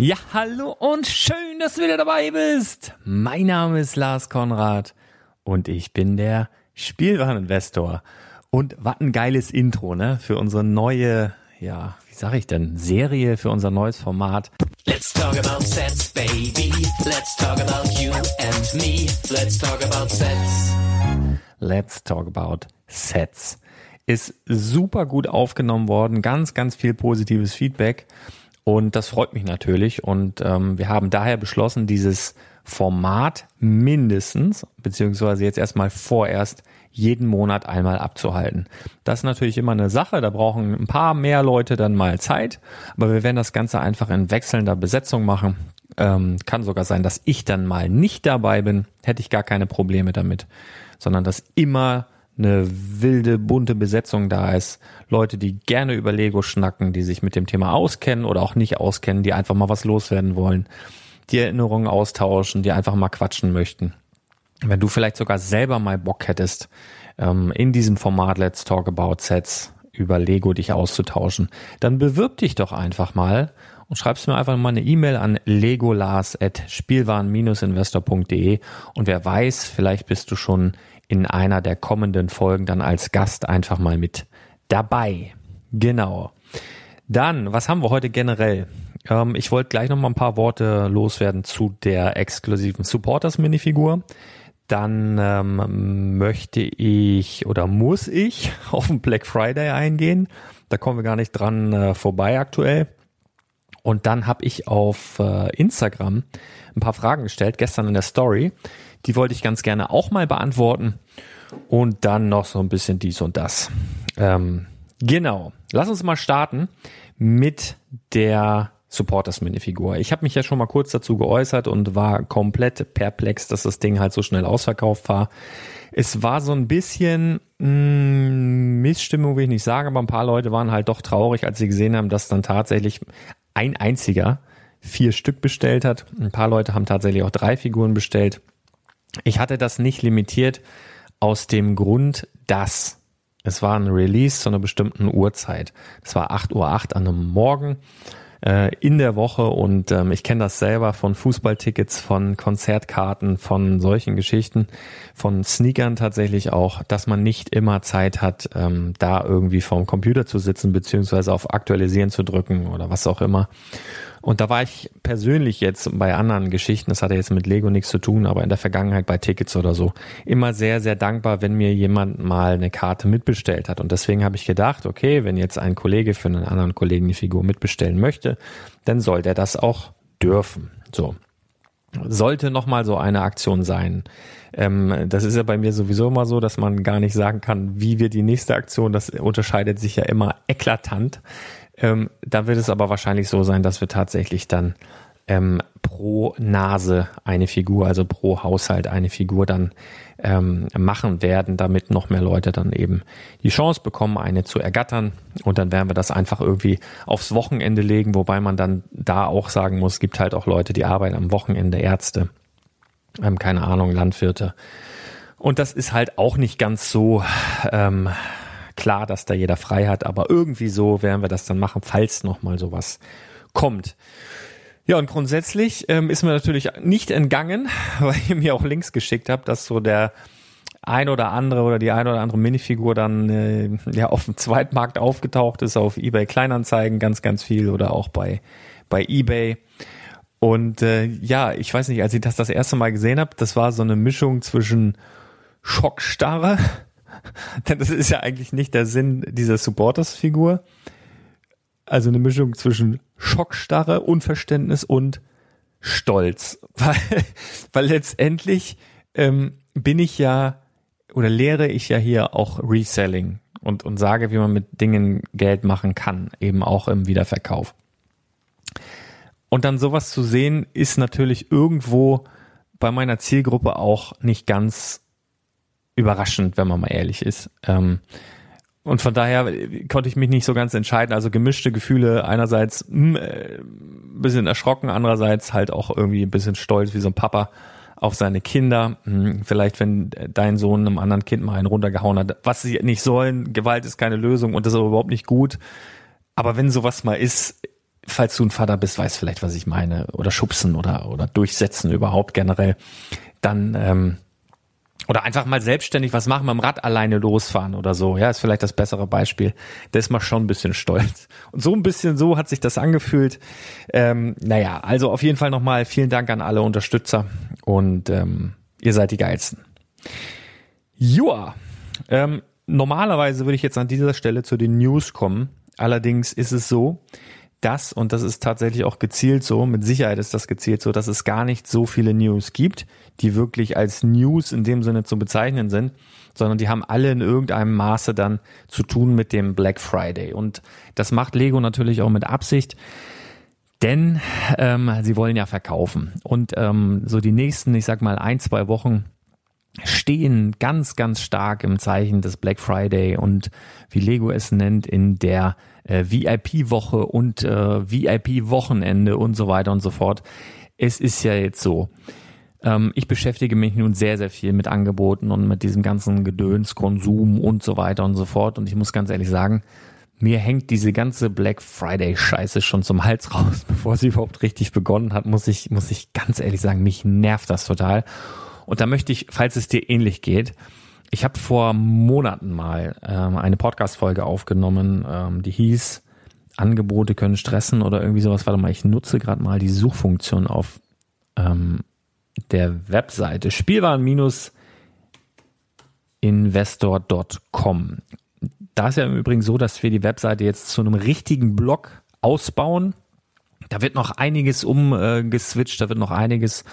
Ja, hallo und schön, dass du wieder dabei bist. Mein Name ist Lars Konrad und ich bin der Spielwareninvestor. Und was ein geiles Intro, ne? Für unsere neue, ja, wie sag ich denn, Serie, für unser neues Format. Let's talk about sets, baby. Let's talk about you and me. Let's talk about sets. Let's talk about sets. Ist super gut aufgenommen worden, ganz, ganz viel positives Feedback. Und das freut mich natürlich. Und ähm, wir haben daher beschlossen, dieses Format mindestens, beziehungsweise jetzt erstmal vorerst jeden Monat einmal abzuhalten. Das ist natürlich immer eine Sache, da brauchen ein paar mehr Leute dann mal Zeit, aber wir werden das Ganze einfach in wechselnder Besetzung machen. Ähm, kann sogar sein, dass ich dann mal nicht dabei bin, hätte ich gar keine Probleme damit, sondern dass immer eine wilde, bunte Besetzung da ist. Leute, die gerne über Lego schnacken, die sich mit dem Thema auskennen oder auch nicht auskennen, die einfach mal was loswerden wollen, die Erinnerungen austauschen, die einfach mal quatschen möchten. Wenn du vielleicht sogar selber mal Bock hättest, ähm, in diesem Format Let's Talk About Sets über Lego dich auszutauschen, dann bewirb dich doch einfach mal und schreibst mir einfach mal eine E-Mail an legolas.spielwaren-investor.de und wer weiß, vielleicht bist du schon in einer der kommenden Folgen dann als Gast einfach mal mit dabei. Genau. Dann, was haben wir heute generell? Ähm, ich wollte gleich noch mal ein paar Worte loswerden zu der exklusiven Supporters Minifigur. dann ähm, möchte ich oder muss ich auf den Black Friday eingehen. Da kommen wir gar nicht dran äh, vorbei aktuell. Und dann habe ich auf äh, Instagram ein paar Fragen gestellt, gestern in der Story. Die wollte ich ganz gerne auch mal beantworten. Und dann noch so ein bisschen dies und das. Ähm, genau. Lass uns mal starten mit der Supporters Minifigur. Ich habe mich ja schon mal kurz dazu geäußert und war komplett perplex, dass das Ding halt so schnell ausverkauft war. Es war so ein bisschen mh, mm, Missstimmung, will ich nicht sagen, aber ein paar Leute waren halt doch traurig, als sie gesehen haben, dass dann tatsächlich ein einziger vier Stück bestellt hat. Ein paar Leute haben tatsächlich auch drei Figuren bestellt. Ich hatte das nicht limitiert aus dem Grund, dass es war ein Release zu einer bestimmten Uhrzeit. Es war 8.08 Uhr an einem Morgen äh, in der Woche und ähm, ich kenne das selber von Fußballtickets, von Konzertkarten, von solchen Geschichten, von Sneakern tatsächlich auch, dass man nicht immer Zeit hat, ähm, da irgendwie vorm Computer zu sitzen, beziehungsweise auf Aktualisieren zu drücken oder was auch immer. Und da war ich persönlich jetzt bei anderen Geschichten, das hatte jetzt mit Lego nichts zu tun, aber in der Vergangenheit bei Tickets oder so, immer sehr, sehr dankbar, wenn mir jemand mal eine Karte mitbestellt hat. Und deswegen habe ich gedacht, okay, wenn jetzt ein Kollege für einen anderen Kollegen die Figur mitbestellen möchte, dann soll der das auch dürfen. So. Sollte nochmal so eine Aktion sein. Ähm, das ist ja bei mir sowieso immer so, dass man gar nicht sagen kann, wie wird die nächste Aktion. Das unterscheidet sich ja immer eklatant. Ähm, da wird es aber wahrscheinlich so sein, dass wir tatsächlich dann ähm, pro Nase eine Figur, also pro Haushalt eine Figur dann ähm, machen werden, damit noch mehr Leute dann eben die Chance bekommen, eine zu ergattern. Und dann werden wir das einfach irgendwie aufs Wochenende legen, wobei man dann da auch sagen muss, gibt halt auch Leute, die arbeiten am Wochenende, Ärzte, ähm, keine Ahnung, Landwirte. Und das ist halt auch nicht ganz so ähm, klar, dass da jeder frei hat, aber irgendwie so werden wir das dann machen, falls nochmal sowas kommt. Ja, und grundsätzlich ähm, ist mir natürlich nicht entgangen, weil ihr mir auch Links geschickt habt, dass so der ein oder andere oder die ein oder andere Minifigur dann äh, ja auf dem Zweitmarkt aufgetaucht ist, auf eBay Kleinanzeigen ganz, ganz viel oder auch bei, bei eBay. Und äh, ja, ich weiß nicht, als ich das das erste Mal gesehen habe, das war so eine Mischung zwischen Schockstarre denn das ist ja eigentlich nicht der Sinn dieser Supporters-Figur. Also eine Mischung zwischen Schockstarre, Unverständnis und Stolz. Weil, weil letztendlich ähm, bin ich ja oder lehre ich ja hier auch Reselling und, und sage, wie man mit Dingen Geld machen kann, eben auch im Wiederverkauf. Und dann sowas zu sehen, ist natürlich irgendwo bei meiner Zielgruppe auch nicht ganz überraschend, wenn man mal ehrlich ist. Ähm, und von daher konnte ich mich nicht so ganz entscheiden. Also gemischte Gefühle. Einerseits mh, hm, äh, ein bisschen erschrocken, andererseits halt auch irgendwie ein bisschen stolz wie so ein Papa auf seine Kinder. Hm, vielleicht, wenn dein Sohn einem anderen Kind mal einen runtergehauen hat, was sie nicht sollen. Gewalt ist keine Lösung und das ist überhaupt nicht gut. Aber wenn sowas mal ist, falls du ein Vater bist, weißt vielleicht, was ich meine. Oder schubsen oder, oder durchsetzen überhaupt generell. Dann, ähm, oder einfach mal selbstständig was machen, mit dem Rad alleine losfahren oder so. Ja, ist vielleicht das bessere Beispiel. Da ist man schon ein bisschen stolz. Und so ein bisschen so hat sich das angefühlt. Ähm, naja, also auf jeden Fall nochmal vielen Dank an alle Unterstützer und ähm, ihr seid die geilsten. Joa, ähm, normalerweise würde ich jetzt an dieser Stelle zu den News kommen. Allerdings ist es so, dass, und das ist tatsächlich auch gezielt so, mit Sicherheit ist das gezielt so, dass es gar nicht so viele News gibt, die wirklich als News in dem Sinne zu bezeichnen sind, sondern die haben alle in irgendeinem Maße dann zu tun mit dem Black Friday. Und das macht Lego natürlich auch mit Absicht. Denn ähm, sie wollen ja verkaufen. Und ähm, so die nächsten, ich sag mal, ein, zwei Wochen stehen ganz, ganz stark im Zeichen des Black Friday und wie Lego es nennt, in der äh, VIP-Woche und äh, VIP-Wochenende und so weiter und so fort. Es ist ja jetzt so. Ähm, ich beschäftige mich nun sehr, sehr viel mit Angeboten und mit diesem ganzen Gedöns, Konsum und so weiter und so fort. Und ich muss ganz ehrlich sagen, mir hängt diese ganze Black Friday Scheiße schon zum Hals raus, bevor sie überhaupt richtig begonnen hat, muss ich, muss ich ganz ehrlich sagen, mich nervt das total. Und da möchte ich, falls es dir ähnlich geht, ich habe vor Monaten mal ähm, eine Podcast-Folge aufgenommen, ähm, die hieß Angebote können stressen oder irgendwie sowas. Warte mal, ich nutze gerade mal die Suchfunktion auf ähm, der Webseite spielwaren-news.de toyinvestor.com. Da ist ja im Übrigen so, dass wir die Webseite jetzt zu einem richtigen Blog ausbauen. Da wird noch einiges umgeswitcht, da wird noch einiges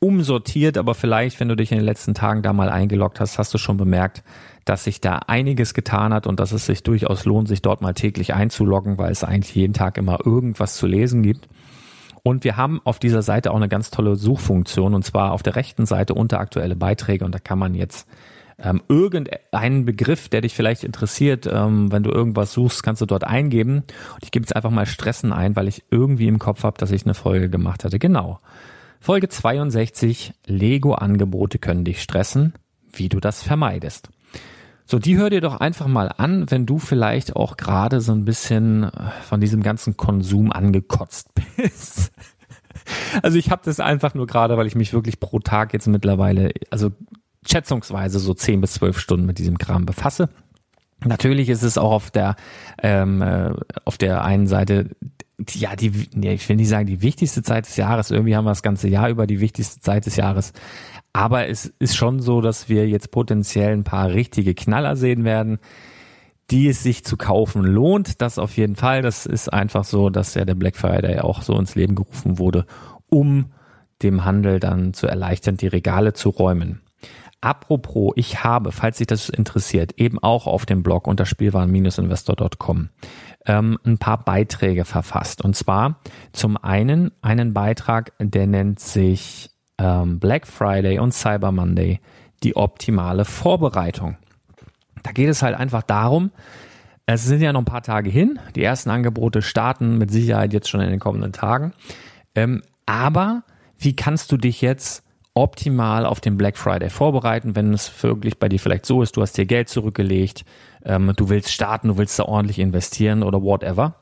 umsortiert, aber vielleicht, wenn du dich in den letzten Tagen da mal eingeloggt hast, hast du schon bemerkt, dass sich da einiges getan hat und dass es sich durchaus lohnt, sich dort mal täglich einzuloggen, weil es eigentlich jeden Tag immer irgendwas zu lesen gibt. Und wir haben auf dieser Seite auch eine ganz tolle Suchfunktion und zwar auf der rechten Seite unter aktuelle Beiträge und da kann man jetzt ähm, irgendeinen Begriff, der dich vielleicht interessiert, ähm, wenn du irgendwas suchst, kannst du dort eingeben. Und ich gebe jetzt einfach mal Stressen ein, weil ich irgendwie im Kopf habe, dass ich eine Folge gemacht hatte. Genau. Folge 62, Lego-Angebote können dich stressen, wie du das vermeidest. So, die hör dir doch einfach mal an, wenn du vielleicht auch gerade so ein bisschen äh, von diesem ganzen Konsum angekotzt bist. Also ich habe das einfach nur gerade, weil ich mich wirklich pro Tag jetzt mittlerweile, also schätzungsweise so 10 bis 12 Stunden mit diesem Kram befasse. Natürlich ist es auch auf der ähm, äh, auf der einen Seite ja, die, nee, ich will nicht sagen die wichtigste Zeit des Jahres. Irgendwie haben wir das ganze Jahr über die wichtigste Zeit des Jahres. Aber es ist schon so, dass wir jetzt potenziell ein paar richtige Knaller sehen werden, die es sich zu kaufen lohnt. Das auf jeden Fall. Das ist einfach so, dass ja der Black Friday auch so ins Leben gerufen wurde, um dem Handel dann zu erleichtern, die Regale zu räumen. Apropos, ich habe, falls sich das interessiert, eben auch auf dem Blog unter spielwaren-investor.com ähm, ein paar Beiträge verfasst. Und zwar zum einen einen Beitrag, der nennt sich ähm, Black Friday und Cyber Monday, die optimale Vorbereitung. Da geht es halt einfach darum, es sind ja noch ein paar Tage hin. Die ersten Angebote starten mit Sicherheit jetzt schon in den kommenden Tagen. Ähm, aber wie kannst du dich jetzt optimal auf den Black Friday vorbereiten, wenn es wirklich bei dir vielleicht so ist, du hast dir Geld zurückgelegt, ähm, du willst starten, du willst da ordentlich investieren oder whatever.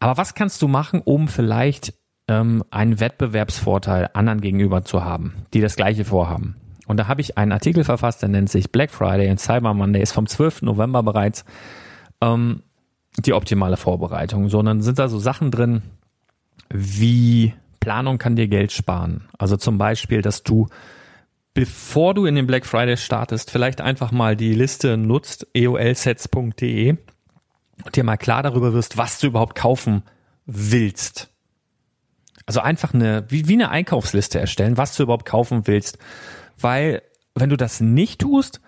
Aber was kannst du machen, um vielleicht ähm, einen Wettbewerbsvorteil anderen gegenüber zu haben, die das gleiche vorhaben? Und da habe ich einen Artikel verfasst, der nennt sich Black Friday und Cyber Monday, ist vom 12. November bereits ähm, die optimale Vorbereitung. So, und dann sind da so Sachen drin, wie Planung kann dir Geld sparen. Also zum Beispiel, dass du, bevor du in den Black Friday startest, vielleicht einfach mal die Liste nutzt, eolsets.de und dir mal klar darüber wirst, was du überhaupt kaufen willst. Also einfach eine, wie, wie eine Einkaufsliste erstellen, was du überhaupt kaufen willst. Weil, wenn du das nicht tust,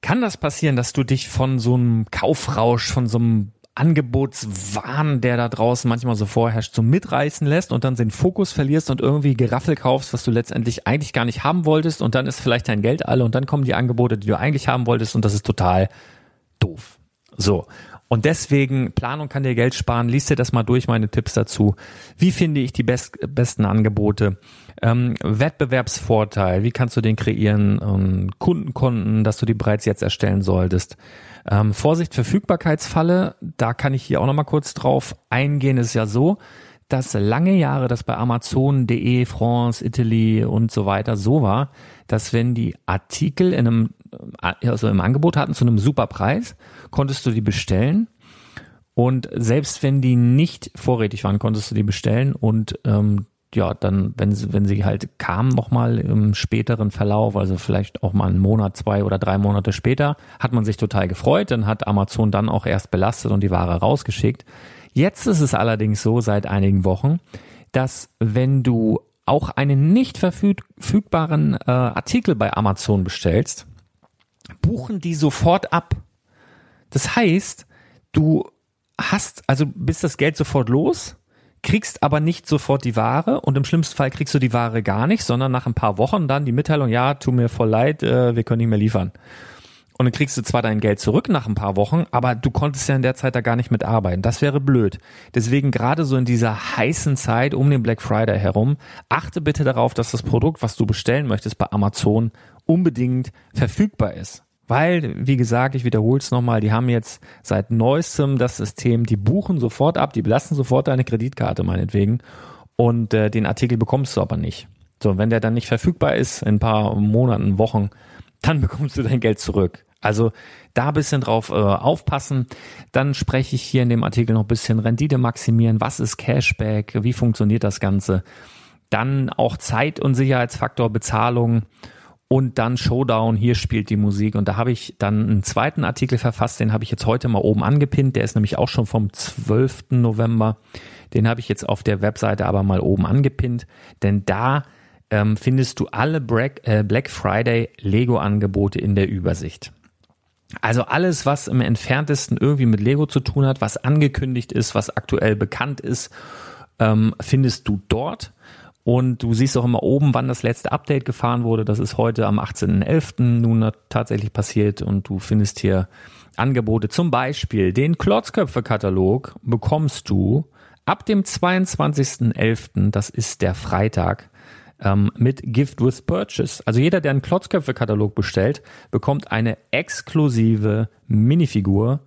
kann das passieren, dass du dich von so einem Kaufrausch, von so einem Angebotswahn, der da draußen manchmal so vorherrscht, so mitreißen lässt und dann den Fokus verlierst und irgendwie Geraffel kaufst, was du letztendlich eigentlich gar nicht haben wolltest und dann ist vielleicht dein Geld alle und dann kommen die Angebote, die du eigentlich haben wolltest und das ist total doof. So. Und deswegen, Planung kann dir Geld sparen. Lies dir das mal durch, meine Tipps dazu. Wie finde ich die best, besten Angebote? Ähm, Wettbewerbsvorteil, wie kannst du den kreieren? Ähm, Kundenkonten, dass du die bereits jetzt erstellen solltest. Ähm, Vorsicht, Verfügbarkeitsfalle, da kann ich hier auch nochmal kurz drauf eingehen. Es ist ja so, dass lange Jahre das bei Amazon.de, France, Italy und so weiter so war, dass wenn die Artikel in einem, äh, also im Angebot hatten zu einem super Preis, konntest du die bestellen. Und selbst wenn die nicht vorrätig waren, konntest du die bestellen und ähm, ja, dann, wenn sie, wenn sie halt kamen nochmal im späteren Verlauf, also vielleicht auch mal einen Monat, zwei oder drei Monate später, hat man sich total gefreut. Dann hat Amazon dann auch erst belastet und die Ware rausgeschickt. Jetzt ist es allerdings so seit einigen Wochen, dass wenn du auch einen nicht verfügbaren äh, Artikel bei Amazon bestellst, buchen die sofort ab. Das heißt, du hast, also bist das Geld sofort los, kriegst aber nicht sofort die Ware und im schlimmsten Fall kriegst du die Ware gar nicht, sondern nach ein paar Wochen dann die Mitteilung, ja, tu mir voll leid, äh, wir können nicht mehr liefern. Und dann kriegst du zwar dein Geld zurück nach ein paar Wochen, aber du konntest ja in der Zeit da gar nicht mitarbeiten. Das wäre blöd. Deswegen gerade so in dieser heißen Zeit um den Black Friday herum, achte bitte darauf, dass das Produkt, was du bestellen möchtest bei Amazon, unbedingt verfügbar ist. Weil, wie gesagt, ich wiederhole es nochmal, die haben jetzt seit neuestem das System, die buchen sofort ab, die belassen sofort deine Kreditkarte meinetwegen und äh, den Artikel bekommst du aber nicht. So, wenn der dann nicht verfügbar ist, in ein paar Monaten, Wochen, dann bekommst du dein Geld zurück. Also da bisschen drauf äh, aufpassen. Dann spreche ich hier in dem Artikel noch ein bisschen Rendite maximieren. Was ist Cashback? Wie funktioniert das Ganze? Dann auch Zeit- und Sicherheitsfaktor Bezahlung und dann Showdown, hier spielt die Musik. Und da habe ich dann einen zweiten Artikel verfasst, den habe ich jetzt heute mal oben angepinnt. Der ist nämlich auch schon vom 12. November. Den habe ich jetzt auf der Webseite aber mal oben angepinnt, denn da ähm, findest du alle Black, äh, Black Friday Lego-Angebote in der Übersicht. Also alles, was im entferntesten irgendwie mit Lego zu tun hat, was angekündigt ist, was aktuell bekannt ist, ähm, findest du dort. Und du siehst auch immer oben, wann das letzte Update gefahren wurde. Das ist heute am 18.11. nun tatsächlich passiert. Und du findest hier Angebote. Zum Beispiel den Klotzköpfe-Katalog bekommst du ab dem 22.11., das ist der Freitag, ähm, mit Gift with Purchase. Also jeder, der einen Klotzköpfe-Katalog bestellt, bekommt eine exklusive Minifigur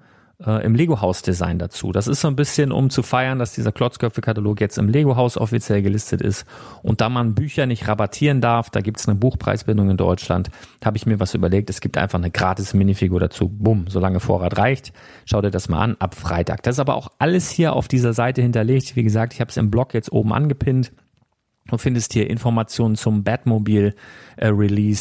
äh, im Lego-Haus-Design dazu. Das ist so ein bisschen, um zu feiern, dass dieser Klotzköpfe-Katalog jetzt im Lego-Haus offiziell gelistet ist. Und da man Bücher nicht rabattieren darf, da gibt's eine Buchpreisbindung in Deutschland, habe ich mir was überlegt. Es gibt einfach eine gratis Minifigur dazu. Bumm, solange Vorrat reicht. Schau dir das mal an, ab Freitag. Das ist aber auch alles hier auf dieser Seite hinterlegt. Wie gesagt, ich habe es im Blog jetzt oben angepinnt. Du findest hier Informationen zum Batmobile äh,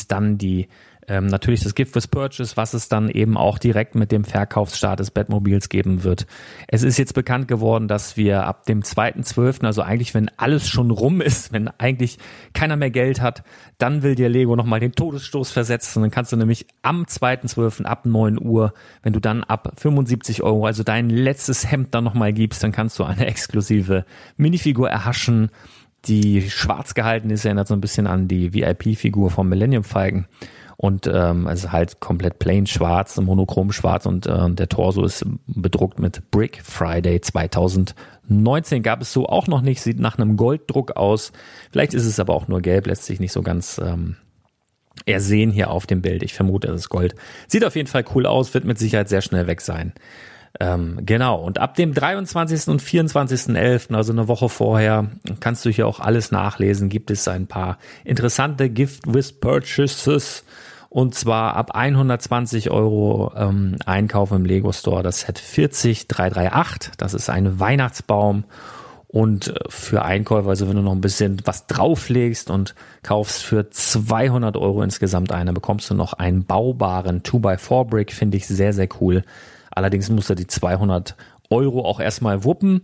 dann die ähm, natürlich das Gift with Purchase, was es dann eben auch direkt mit dem Verkaufsstart des Batmobiles geben wird. Es ist jetzt bekannt geworden, dass wir ab dem 2.12., also eigentlich wenn alles schon rum ist, wenn eigentlich keiner mehr Geld hat, dann will dir Lego nochmal den Todesstoß versetzen. Dann kannst du nämlich am 2.12. ab 9 Uhr, wenn du dann ab 75 Euro, also dein letztes Hemd dann nochmal gibst, dann kannst du eine exklusive Minifigur erhaschen die schwarz gehalten ist, erinnert so ein bisschen an die VIP-Figur vom Millennium Falcon und ähm, es ist halt komplett plain schwarz, monochrom schwarz und äh, der Torso ist bedruckt mit Brick Friday 2019. Gab es so auch noch nicht, sieht nach einem Golddruck aus. Vielleicht ist es aber auch nur gelb, lässt sich nicht so ganz ähm, ersehen hier auf dem Bild. Ich vermute, es ist Gold. Sieht auf jeden Fall cool aus, wird mit Sicherheit sehr schnell weg sein. Ähm, genau, und ab dem 23. und 24.11., also eine Woche vorher, kannst du hier auch alles nachlesen, gibt es ein paar interessante Gift with Purchases und zwar ab 120 Euro ähm, Einkauf im Lego Store das Set 40338. Das ist ein Weihnachtsbaum. Und äh, für Einkäufer, also wenn du noch ein bisschen was drauflegst und kaufst für 200 Euro insgesamt eine, bekommst du noch einen baubaren 2x4 Brick. Finde ich sehr, sehr cool. Allerdings musst du die 200 Euro auch erstmal wuppen.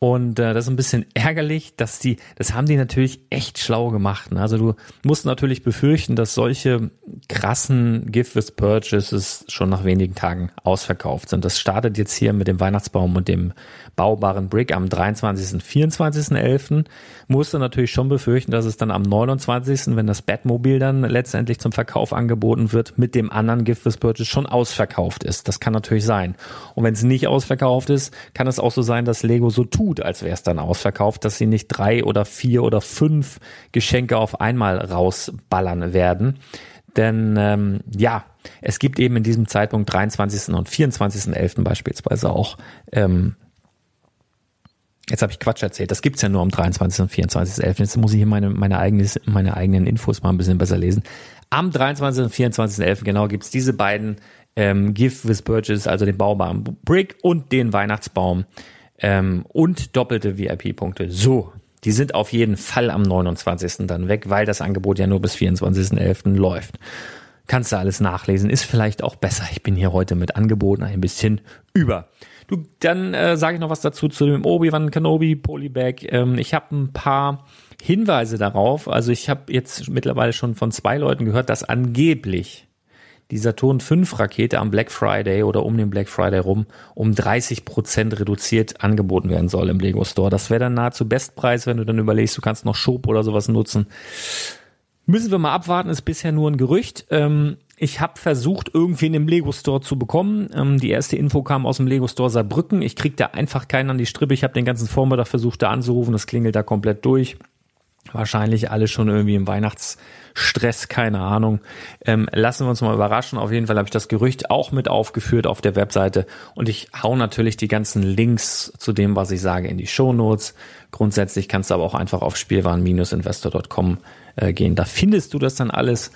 Und äh, das ist ein bisschen ärgerlich, dass die, das haben die natürlich echt schlau gemacht. Ne? Also du musst natürlich befürchten, dass solche krassen Gift with Purchases schon nach wenigen Tagen ausverkauft sind. Das startet jetzt hier mit dem Weihnachtsbaum und dem baubaren Brick am 23. und 24.11. Musst du natürlich schon befürchten, dass es dann am 29., wenn das Batmobil dann letztendlich zum Verkauf angeboten wird, mit dem anderen Gift with Purchase schon ausverkauft ist. Das kann natürlich sein. Und wenn es nicht ausverkauft ist, kann es auch so sein, dass Lego so tut, tut, als wäre es dann ausverkauft, dass sie nicht drei oder vier oder fünf Geschenke auf einmal rausballern werden. Denn ähm, ja, es gibt eben in diesem Zeitpunkt 23. und 24.11. beispielsweise auch ähm, Jetzt habe ich Quatsch erzählt. Das gibt's ja nur am 23. und 24.11. Jetzt muss ich hier meine, meine, eigenes, meine eigenen Infos mal ein bisschen besser lesen. Am 23. und 24.11. genau gibt's diese beiden ähm, Gift with Purchase, also den Baubaum Brick und den Weihnachtsbaum ähm, und doppelte VIP-Punkte. So, die sind auf jeden Fall am 29. dann weg, weil das Angebot ja nur bis 24.11. läuft. Kannst du alles nachlesen, ist vielleicht auch besser. Ich bin hier heute mit Angeboten ein bisschen über. Du, dann äh, sage ich noch was dazu zu dem Obi-Wan Kenobi Polybag. Ähm, ich habe ein paar Hinweise darauf. Also ich habe jetzt mittlerweile schon von zwei Leuten gehört, dass angeblich die Saturn 5 Rakete am Black Friday oder um den Black Friday rum um 30 Prozent reduziert angeboten werden soll im Lego Store. Das wäre dann nahezu Bestpreis, wenn du dann überlegst, du kannst noch Schub oder sowas nutzen. Müssen wir mal abwarten, ist bisher nur ein Gerücht. Ähm, ich habe versucht, irgendwen im Lego Store zu bekommen. Ähm, die erste Info kam aus dem Lego Store Saarbrücken. Ich krieg da einfach keinen an die Strippe. Ich habe den ganzen Vormittag versucht, da anzurufen. Das klingelt da komplett durch. Wahrscheinlich alle schon irgendwie im Weihnachtsstress, keine Ahnung. Ähm, lassen wir uns mal überraschen. Auf jeden Fall habe ich das Gerücht auch mit aufgeführt auf der Webseite und ich hau natürlich die ganzen Links zu dem, was ich sage, in die Show Notes. Grundsätzlich kannst du aber auch einfach auf spielwaren-investor.com äh, gehen. Da findest du das dann alles.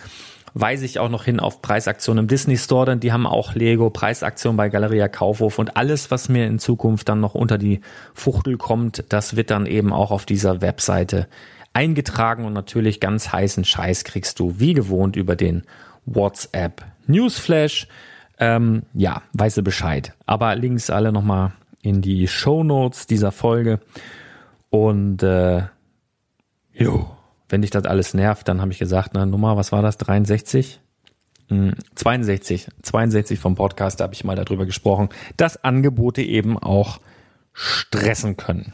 Weise ich auch noch hin auf Preisaktionen im Disney Store, denn die haben auch Lego, Preisaktionen bei Galeria Kaufhof und alles, was mir in Zukunft dann noch unter die Fuchtel kommt, das wird dann eben auch auf dieser Webseite eingetragen und natürlich ganz heißen Scheiß kriegst du wie gewohnt über den WhatsApp Newsflash. Ähm, ja, weißt du Bescheid. Aber Links alle nochmal in die Show Notes dieser Folge. Und äh, jo, wenn dich das alles nervt, dann habe ich gesagt, na Nummer, was war das? 63? 62, 62 vom Podcast, da habe ich mal darüber gesprochen, dass Angebote eben auch stressen können.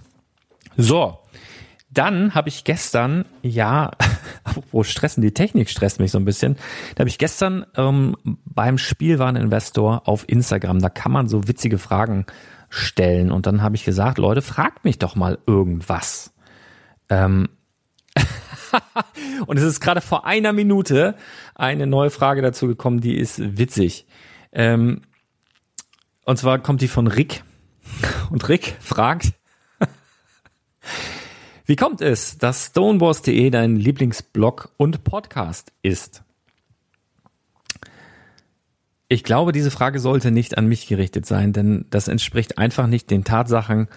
So, dann habe ich gestern, ja, wo stressen, die Technik stresst mich so ein bisschen, da habe ich gestern ähm, beim Spielwareninvestor auf Instagram, da kann man so witzige Fragen stellen und dann habe ich gesagt, Leute, fragt mich doch mal irgendwas. Ähm, und es ist gerade vor einer Minute eine neue Frage dazu gekommen, die ist witzig. Ähm, und zwar kommt die von Rick. Und Rick fragt, wie kommt es, dass stonewars.de dein Lieblingsblog und Podcast ist? Ich glaube, diese Frage sollte nicht an mich gerichtet sein, denn das entspricht einfach nicht den Tatsachen.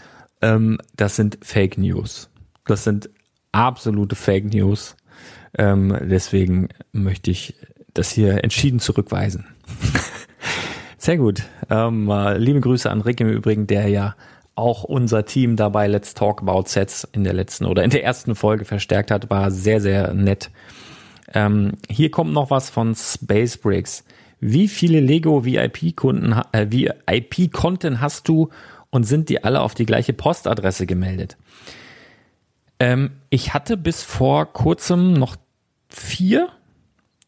Ähm, das sind Fake News. Das sind absolute Fake News. Ähm, deswegen möchte ich das hier entschieden zurückweisen. Sehr gut. Ähm, äh, liebe Grüße an Rick im Übrigen, der ja auch unser Team dabei Let's Talk About Sets in der letzten oder in der ersten Folge verstärkt hat, war sehr, sehr nett. Ähm, hier kommt noch was von Space Bricks. Wie viele Lego VIP-Kunden, äh, VIP-Konten hast du und sind die alle auf die gleiche Postadresse gemeldet? Ähm, ich hatte bis vor kurzem noch vier.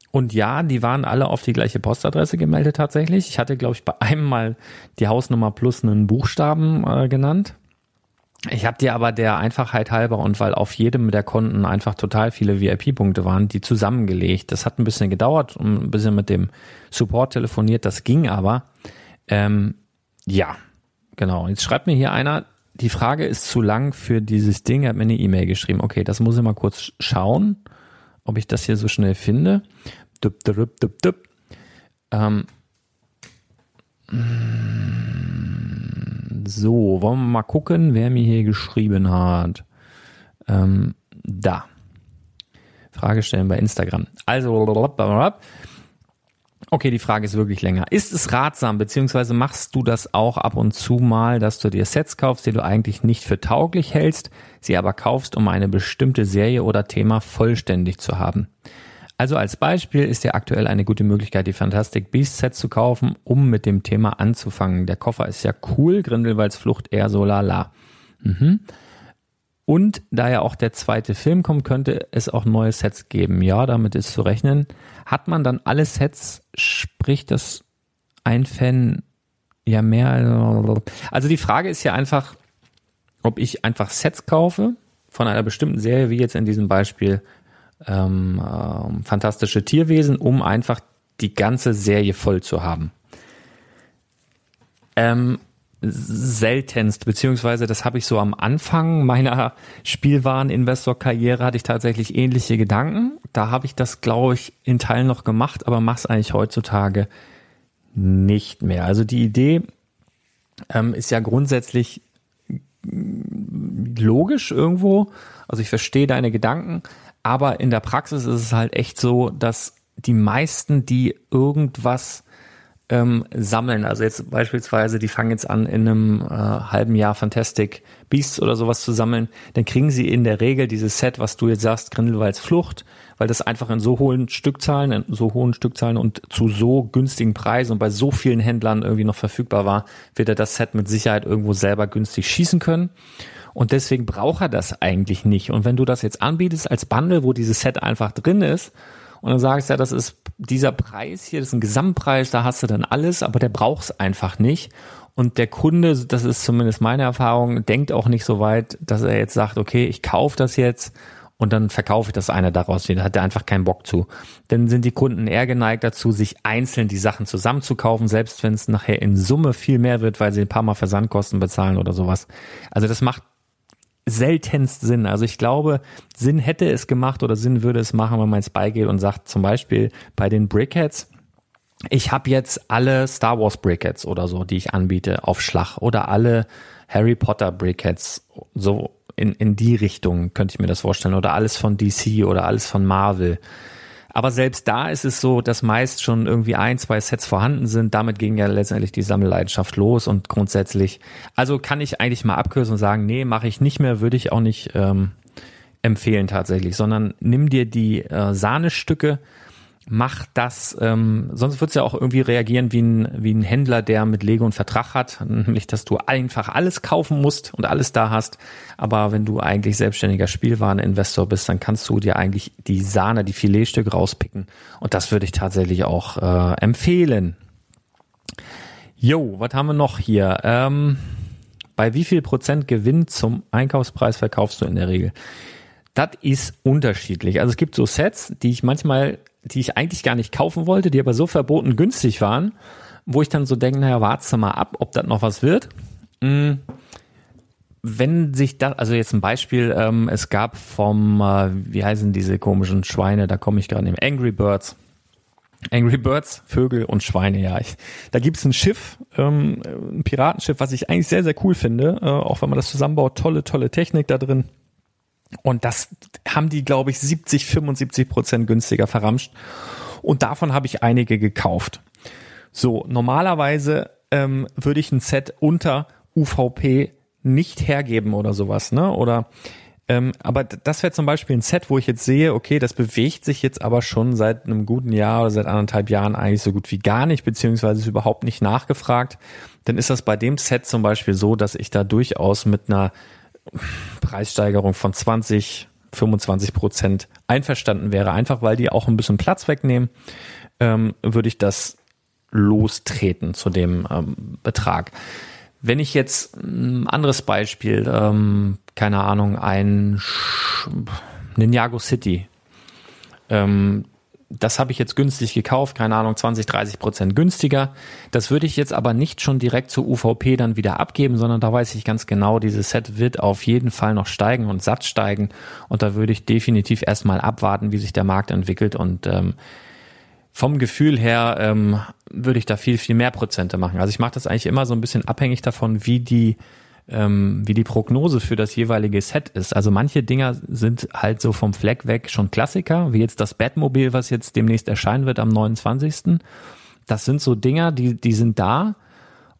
Und ja, die waren alle auf die gleiche Postadresse gemeldet tatsächlich. Ich hatte, glaube ich, bei einem mal die Hausnummer plus einen Buchstaben äh, genannt. Ich habe dir aber der Einfachheit halber und weil auf jedem der Konten einfach total viele VIP-Punkte waren, die zusammengelegt. Das hat ein bisschen gedauert und ein bisschen mit dem Support telefoniert. Das ging aber. Ähm, ja, genau. Jetzt schreibt mir hier einer, die Frage ist zu lang für dieses Ding. Er hat mir eine E-Mail geschrieben. Okay, das muss ich mal kurz schauen, ob ich das hier so schnell finde. Dup, dup, dup, dup. Ähm. So, wollen wir mal gucken, wer mir hier geschrieben hat. Ähm, da. Frage stellen bei Instagram. Also, Okay, die Frage ist wirklich länger. Ist es ratsam, beziehungsweise machst du das auch ab und zu mal, dass du dir Sets kaufst, die du eigentlich nicht für tauglich hältst, sie aber kaufst, um eine bestimmte Serie oder Thema vollständig zu haben? Also als Beispiel ist ja aktuell eine gute Möglichkeit, die Fantastic Beast Set zu kaufen, um mit dem Thema anzufangen. Der Koffer ist ja cool, Grindelwalds Flucht eher so lala. Mhm. Und da ja auch der zweite Film kommt, könnte es auch neue Sets geben. Ja, damit ist zu rechnen. Hat man dann alle Sets, sprich das ein Fan ja mehr. Also die Frage ist ja einfach, ob ich einfach Sets kaufe von einer bestimmten Serie, wie jetzt in diesem Beispiel ähm, äh, Fantastische Tierwesen, um einfach die ganze Serie voll zu haben. Ähm, seltenst, beziehungsweise das habe ich so am Anfang meiner Spielwareninvestor-Karriere hatte ich tatsächlich ähnliche Gedanken. Da habe ich das, glaube ich, in Teilen noch gemacht, aber mache es eigentlich heutzutage nicht mehr. Also die Idee ähm, ist ja grundsätzlich logisch irgendwo. Also ich verstehe deine Gedanken, aber in der Praxis ist es halt echt so, dass die meisten, die irgendwas ähm, sammeln. Also jetzt beispielsweise, die fangen jetzt an, in einem äh, halben Jahr Fantastic Beasts oder sowas zu sammeln, dann kriegen sie in der Regel dieses Set, was du jetzt sagst, Grindelwalds Flucht, weil das einfach in so hohen Stückzahlen, in so hohen Stückzahlen und zu so günstigen Preisen und bei so vielen Händlern irgendwie noch verfügbar war, wird er das Set mit Sicherheit irgendwo selber günstig schießen können. Und deswegen braucht er das eigentlich nicht. Und wenn du das jetzt anbietest als Bundle, wo dieses Set einfach drin ist, und dann sagst ja, das ist dieser Preis hier, das ist ein Gesamtpreis, da hast du dann alles, aber der braucht es einfach nicht. Und der Kunde, das ist zumindest meine Erfahrung, denkt auch nicht so weit, dass er jetzt sagt, okay, ich kaufe das jetzt und dann verkaufe ich das einer daraus. Da hat er einfach keinen Bock zu. Dann sind die Kunden eher geneigt dazu, sich einzeln die Sachen zusammenzukaufen, selbst wenn es nachher in Summe viel mehr wird, weil sie ein paar Mal Versandkosten bezahlen oder sowas. Also das macht seltenst Sinn. Also ich glaube, Sinn hätte es gemacht oder Sinn würde es machen, wenn man jetzt beigeht und sagt, zum Beispiel bei den Brickheads, ich habe jetzt alle Star Wars Brickheads oder so, die ich anbiete, auf Schlag oder alle Harry Potter Brickheads, so in, in die Richtung könnte ich mir das vorstellen. Oder alles von DC oder alles von Marvel. Aber selbst da ist es so, dass meist schon irgendwie ein, zwei Sets vorhanden sind. Damit ging ja letztendlich die Sammelleidenschaft los und grundsätzlich, also kann ich eigentlich mal abkürzen und sagen, nee, mache ich nicht mehr, würde ich auch nicht ähm, empfehlen tatsächlich, sondern nimm dir die äh, Sahnestücke, mach das, ähm, sonst wird's ja auch irgendwie reagieren wie ein, wie ein Händler, der mit Lego einen Vertrag hat, nämlich dass du einfach alles kaufen musst und alles da hast. Aber wenn du eigentlich selbstständiger Spielwareninvestor bist, dann kannst du dir eigentlich die Sahne, die Filetstücke rauspicken. Und das würde ich tatsächlich auch äh, empfehlen. Jo, was haben wir noch hier? Ähm, bei wie viel Prozent Gewinn zum Einkaufspreis verkaufst du in der Regel? Das ist unterschiedlich. Also es gibt so Sets, die ich manchmal die ich eigentlich gar nicht kaufen wollte, die aber so verboten günstig waren, wo ich dann so denke, naja, warte mal ab, ob das noch was wird. Mm, wenn sich das, also jetzt ein Beispiel, ähm, es gab vom, äh, wie heißen diese komischen Schweine, da komme ich gerade im Angry Birds. Angry Birds, Vögel und Schweine, ja. Ich, da gibt's ein Schiff, ähm, ein Piratenschiff, was ich eigentlich sehr, sehr cool finde, äh, auch wenn man das zusammenbaut, tolle, tolle Technik da drin. Und das haben die, glaube ich, 70, 75 Prozent günstiger verramscht. Und davon habe ich einige gekauft. So, normalerweise ähm, würde ich ein Set unter UVP nicht hergeben oder sowas, ne? Oder ähm, aber das wäre zum Beispiel ein Set, wo ich jetzt sehe, okay, das bewegt sich jetzt aber schon seit einem guten Jahr oder seit anderthalb Jahren eigentlich so gut wie gar nicht, beziehungsweise ist überhaupt nicht nachgefragt. Dann ist das bei dem Set zum Beispiel so, dass ich da durchaus mit einer Preissteigerung von 20, 25 Prozent einverstanden wäre, einfach weil die auch ein bisschen Platz wegnehmen, ähm, würde ich das lostreten zu dem ähm, Betrag. Wenn ich jetzt ein anderes Beispiel, ähm, keine Ahnung, ein Ninjago City, ähm, das habe ich jetzt günstig gekauft, keine Ahnung, 20, 30 Prozent günstiger. Das würde ich jetzt aber nicht schon direkt zur UVP dann wieder abgeben, sondern da weiß ich ganz genau, dieses Set wird auf jeden Fall noch steigen und satt steigen. Und da würde ich definitiv erstmal abwarten, wie sich der Markt entwickelt. Und ähm, vom Gefühl her ähm, würde ich da viel, viel mehr Prozente machen. Also ich mache das eigentlich immer so ein bisschen abhängig davon, wie die ähm, wie die Prognose für das jeweilige Set ist. Also manche Dinger sind halt so vom Fleck weg schon Klassiker, wie jetzt das Batmobil, was jetzt demnächst erscheinen wird am 29. Das sind so Dinger, die, die sind da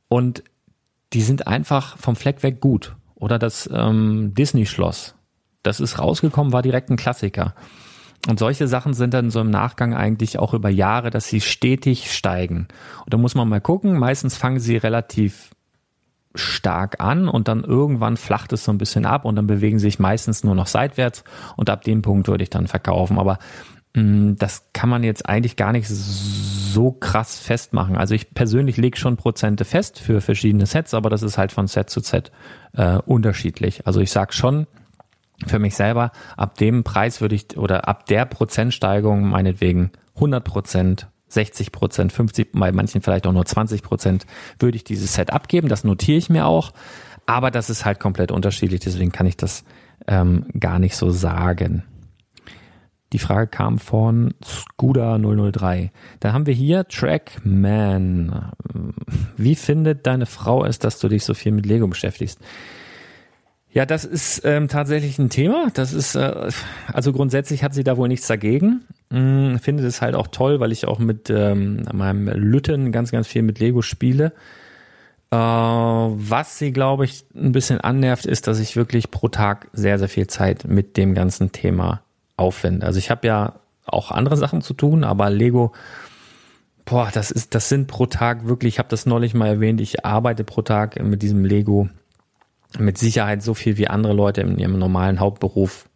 und die sind einfach vom Fleck weg gut. Oder das ähm, Disney-Schloss. Das ist rausgekommen, war direkt ein Klassiker. Und solche Sachen sind dann so im Nachgang eigentlich auch über Jahre, dass sie stetig steigen. Und da muss man mal gucken. Meistens fangen sie relativ stark an und dann irgendwann flacht es so ein bisschen ab und dann bewegen sich meistens nur noch seitwärts und ab dem Punkt würde ich dann verkaufen. Aber mh, mm, das kann man jetzt eigentlich gar nicht so krass festmachen. Also ich persönlich lege schon Prozente fest für verschiedene Sets, aber das ist halt von Set zu Set äh, unterschiedlich. Also ich sag schon, für mich selber, ab dem Preis würde ich oder ab der Prozentsteigerung meinetwegen 100 Prozent 60 Prozent, 50, bei manchen vielleicht auch nur 20 Prozent würde ich dieses Set abgeben. Das notiere ich mir auch. Aber das ist halt komplett unterschiedlich, deswegen kann ich das ähm, gar nicht so sagen. Die Frage kam von Scuda 003. Da haben wir hier Trackman. Wie findet deine Frau es, dass du dich so viel mit Lego beschäftigst? Ja, das ist ähm, tatsächlich ein Thema. Das ist, äh, also grundsätzlich hat sie da wohl nichts dagegen. Hm, finde das halt auch toll, weil ich auch mit ähm, meinem Lütten ganz, ganz viel mit Lego spiele. Äh, was sie, glaube ich, ein bisschen annervt, ist, dass ich wirklich pro Tag sehr, sehr viel Zeit mit dem ganzen Thema aufwende. Also ich habe ja auch andere Sachen zu tun, aber Lego, boah, das ist, das sind pro Tag wirklich, ich habe das neulich mal erwähnt, ich arbeite pro Tag mit diesem Lego mit Sicherheit so viel wie andere Leute in ihrem normalen Hauptberuf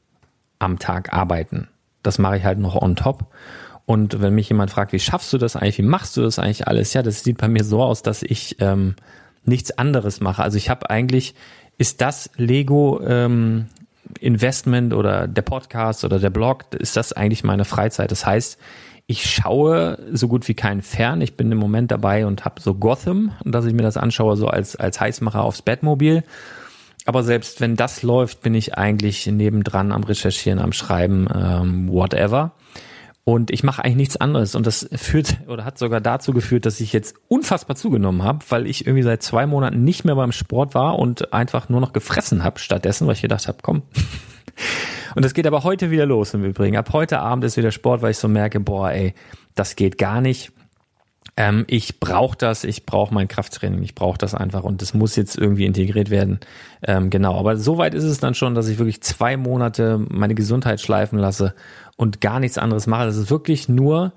am Tag arbeiten das mache ich halt noch on top. Und wenn mich jemand fragt, wie schaffst du das eigentlich, wie machst du das eigentlich alles? Ja, das sieht bei mir so aus, dass ich ähm, nichts anderes mache. Also ich habe eigentlich, ist das Lego ähm, Investment oder der Podcast oder der Blog, ist das eigentlich meine Freizeit. Das heißt, ich schaue so gut wie keinen fern. Ich bin im Moment dabei und habe so Gotham, dass ich mir das anschaue, so als, als Heißmacher aufs Batmobil. Aber selbst wenn das läuft, bin ich eigentlich nebendran am Recherchieren, am Schreiben, ähm, whatever. Und ich mache eigentlich nichts anderes. Und das führt oder hat sogar dazu geführt, dass ich jetzt unfassbar zugenommen habe, weil ich irgendwie seit zwei Monaten nicht mehr beim Sport war und einfach nur noch gefressen habe stattdessen, weil ich gedacht habe, komm. Und das geht aber heute wieder los im Übrigen. Ab heute Abend ist wieder Sport, weil ich so merke, boah, ey, das geht gar nicht. Ähm, ich brauche das, ich brauche mein Krafttraining, ich brauche das einfach und das muss jetzt irgendwie integriert werden. Ähm, genau, aber soweit ist es dann schon, dass ich wirklich zwei Monate meine Gesundheit schleifen lasse und gar nichts anderes mache. Das ist wirklich nur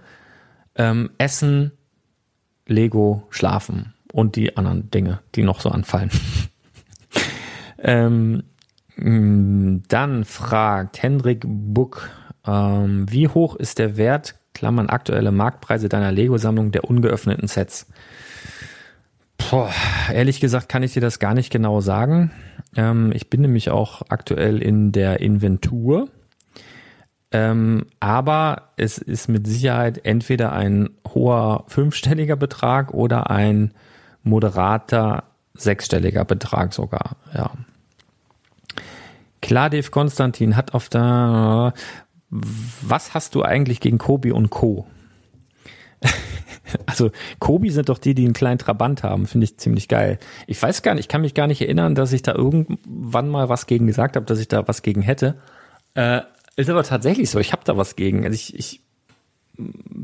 ähm, Essen, Lego, Schlafen und die anderen Dinge, die noch so anfallen. ähm, dann fragt Hendrik Buck, ähm, wie hoch ist der Wert, Klammern aktuelle Marktpreise deiner Lego-Sammlung der ungeöffneten Sets? Boah, ehrlich gesagt kann ich dir das gar nicht genau sagen. Ähm, ich bin nämlich auch aktuell in der Inventur ähm, aber es ist mit Sicherheit entweder ein hoher fünfstelliger Betrag oder ein moderater sechsstelliger Betrag sogar, ja. Klar, Konstantin hat auf der, was hast du eigentlich gegen Kobi und Co? Also Kobi sind doch die, die einen kleinen Trabant haben, finde ich ziemlich geil. Ich weiß gar nicht, ich kann mich gar nicht erinnern, dass ich da irgendwann mal was gegen gesagt habe, dass ich da was gegen hätte. Äh, ist aber tatsächlich so. Ich habe da was gegen. Also ich, ich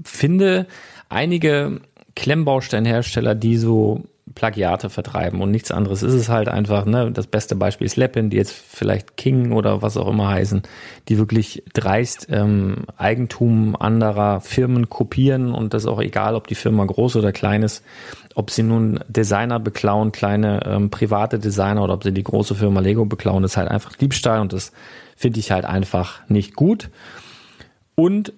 finde einige Klemmbausteinhersteller, die so Plagiate vertreiben und nichts anderes ist es halt einfach, ne, das beste Beispiel ist Leppin, die jetzt vielleicht King oder was auch immer heißen, die wirklich dreist ähm, Eigentum anderer Firmen kopieren und das auch egal, ob die Firma groß oder klein ist, ob sie nun Designer beklauen, kleine ähm, private Designer oder ob sie die große Firma Lego beklauen, ist halt einfach Diebstahl und das finde ich halt einfach nicht gut. Und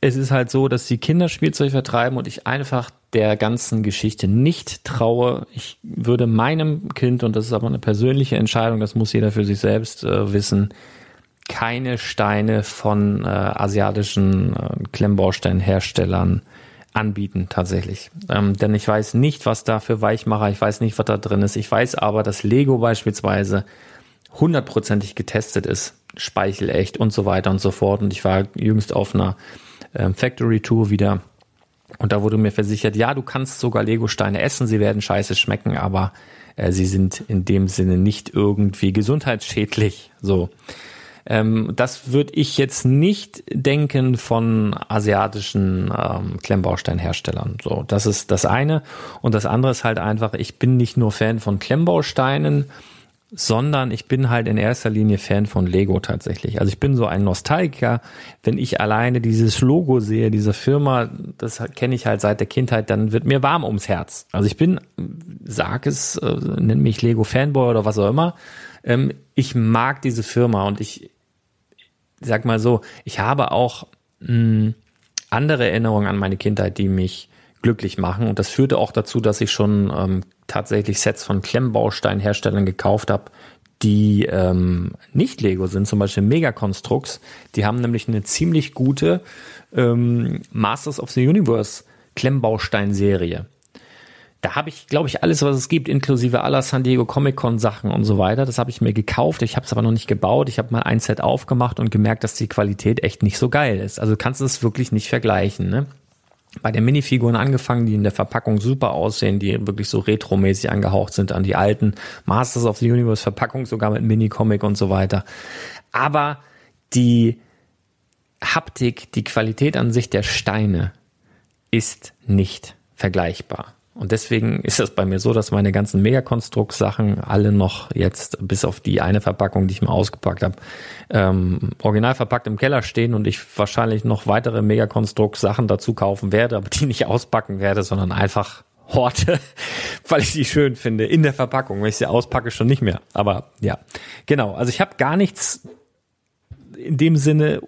es ist halt so, dass sie Kinderspielzeug vertreiben und ich einfach der ganzen Geschichte nicht traue. Ich würde meinem Kind, und das ist aber eine persönliche Entscheidung, das muss jeder für sich selbst äh, wissen, keine Steine von äh, asiatischen äh, Klemmbausteinherstellern anbieten tatsächlich. Ähm, denn ich weiß nicht, was da für Weichmacher, ich weiß nicht, was da drin ist. Ich weiß aber, dass Lego beispielsweise hundertprozentig getestet ist, speichelecht und so weiter und so fort. Und ich war jüngst auf einer ähm, Factory Tour wieder und da wurde mir versichert, ja, du kannst sogar Lego-Steine essen, sie werden scheiße schmecken, aber äh, sie sind in dem Sinne nicht irgendwie gesundheitsschädlich. So. Ähm, das würde ich jetzt nicht denken von asiatischen ähm, Klemmbausteinherstellern. So, das ist das eine. Und das andere ist halt einfach, ich bin nicht nur Fan von Klemmbausteinen, sondern ich bin halt in erster Linie Fan von Lego tatsächlich. Also ich bin so ein Nostalgiker. Wenn ich alleine dieses Logo sehe, diese Firma, das kenne ich halt seit der Kindheit, dann wird mir warm ums Herz. Also ich bin, sag es, äh, nenn mich Lego Fanboy oder was auch immer. Ähm, ich mag diese Firma und ich sag mal so, ich habe auch mh, andere Erinnerungen an meine Kindheit, die mich glücklich machen. Und das führte auch dazu, dass ich schon ähm, tatsächlich Sets von Klemmbausteinherstellern gekauft habe, die ähm, nicht Lego sind, zum Beispiel Megaconstrux. Die haben nämlich eine ziemlich gute ähm, Masters of the Universe Klemmbaustein-Serie. Da habe ich, glaube ich, alles, was es gibt, inklusive aller San Diego Comic Con Sachen und so weiter. Das habe ich mir gekauft. Ich habe es aber noch nicht gebaut. Ich habe mal ein Set aufgemacht und gemerkt, dass die Qualität echt nicht so geil ist. Also kannst du es wirklich nicht vergleichen. Ne? Bei den Minifiguren angefangen, die in der Verpackung super aussehen, die wirklich so retromäßig angehaucht sind an die alten Masters of the Universe Verpackung, sogar mit Mini-Comic und so weiter. Aber die Haptik, die Qualität an sich der Steine ist nicht vergleichbar. Und deswegen ist es bei mir so, dass meine ganzen Megakonstrukt-Sachen alle noch jetzt, bis auf die eine Verpackung, die ich mir ausgepackt habe, ähm, original verpackt im Keller stehen und ich wahrscheinlich noch weitere Megakonstrukt-Sachen dazu kaufen werde, aber die nicht auspacken werde, sondern einfach horte, weil ich sie schön finde, in der Verpackung. Wenn ich sie auspacke, schon nicht mehr. Aber ja, genau. Also ich habe gar nichts in dem Sinne,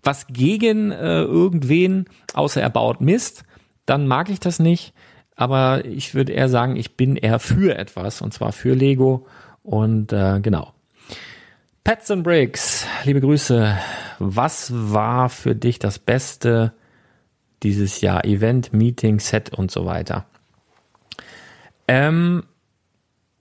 was gegen äh, irgendwen, außer er baut Mist dann mag ich das nicht. Aber ich würde eher sagen, ich bin eher für etwas und zwar für Lego. Und äh, genau. Pets and Bricks, liebe Grüße. Was war für dich das Beste dieses Jahr? Event, Meeting, Set und so weiter. Ähm,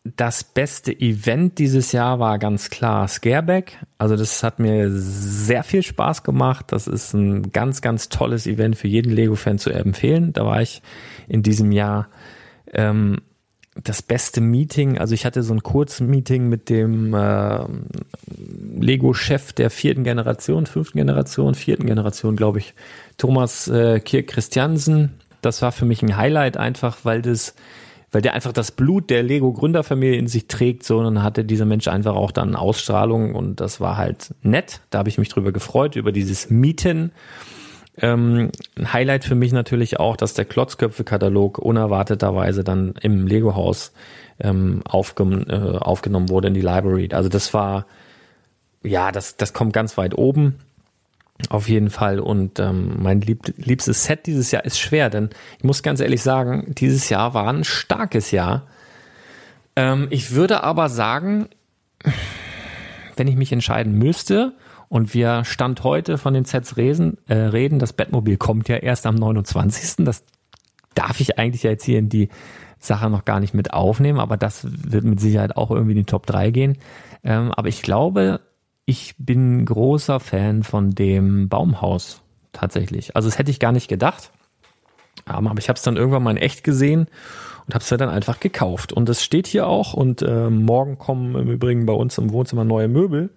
das beste Event dieses Jahr war ganz klar Scareback. Also das hat mir sehr viel Spaß gemacht. Das ist ein ganz, ganz tolles Event für jeden Lego-Fan zu empfehlen. Da war ich in diesem Jahr ähm, das beste Meeting. Also ich hatte so ein Kurzmeeting mit dem äh, Lego-Chef der vierten Generation, fünften Generation, vierten Generation, glaube ich, Thomas äh, Kirk Christiansen. Das war für mich ein Highlight einfach, weil das weil der einfach das Blut der Lego-Gründerfamilie in sich trägt, so, und dann hatte dieser Mensch einfach auch dann Ausstrahlung und das war halt nett. Da habe ich mich drüber gefreut, über dieses Mieten. Ähm, ein Highlight für mich natürlich auch, dass der Klotzköpfe-Katalog unerwarteterweise dann im Lego-Haus ähm, aufgen äh, aufgenommen wurde in die Library. Also das war, ja, das, das kommt ganz weit oben. Auf jeden Fall. Und ähm, mein lieb liebstes Set dieses Jahr ist schwer, denn ich muss ganz ehrlich sagen, dieses Jahr war ein starkes Jahr. Ähm, ich würde aber sagen, wenn ich mich entscheiden müsste und wir Stand heute von den Sets reden, äh, reden, das Bettmobil kommt ja erst am 29. Das darf ich eigentlich jetzt hier in die Sache noch gar nicht mit aufnehmen, aber das wird mit Sicherheit auch irgendwie in die Top 3 gehen. Ähm, aber ich glaube, ich bin großer Fan von dem Baumhaus tatsächlich. Also das hätte ich gar nicht gedacht. Aber ich habe es dann irgendwann mal in echt gesehen und habe es dann einfach gekauft. Und es steht hier auch. Und äh, morgen kommen im Übrigen bei uns im Wohnzimmer neue Möbel.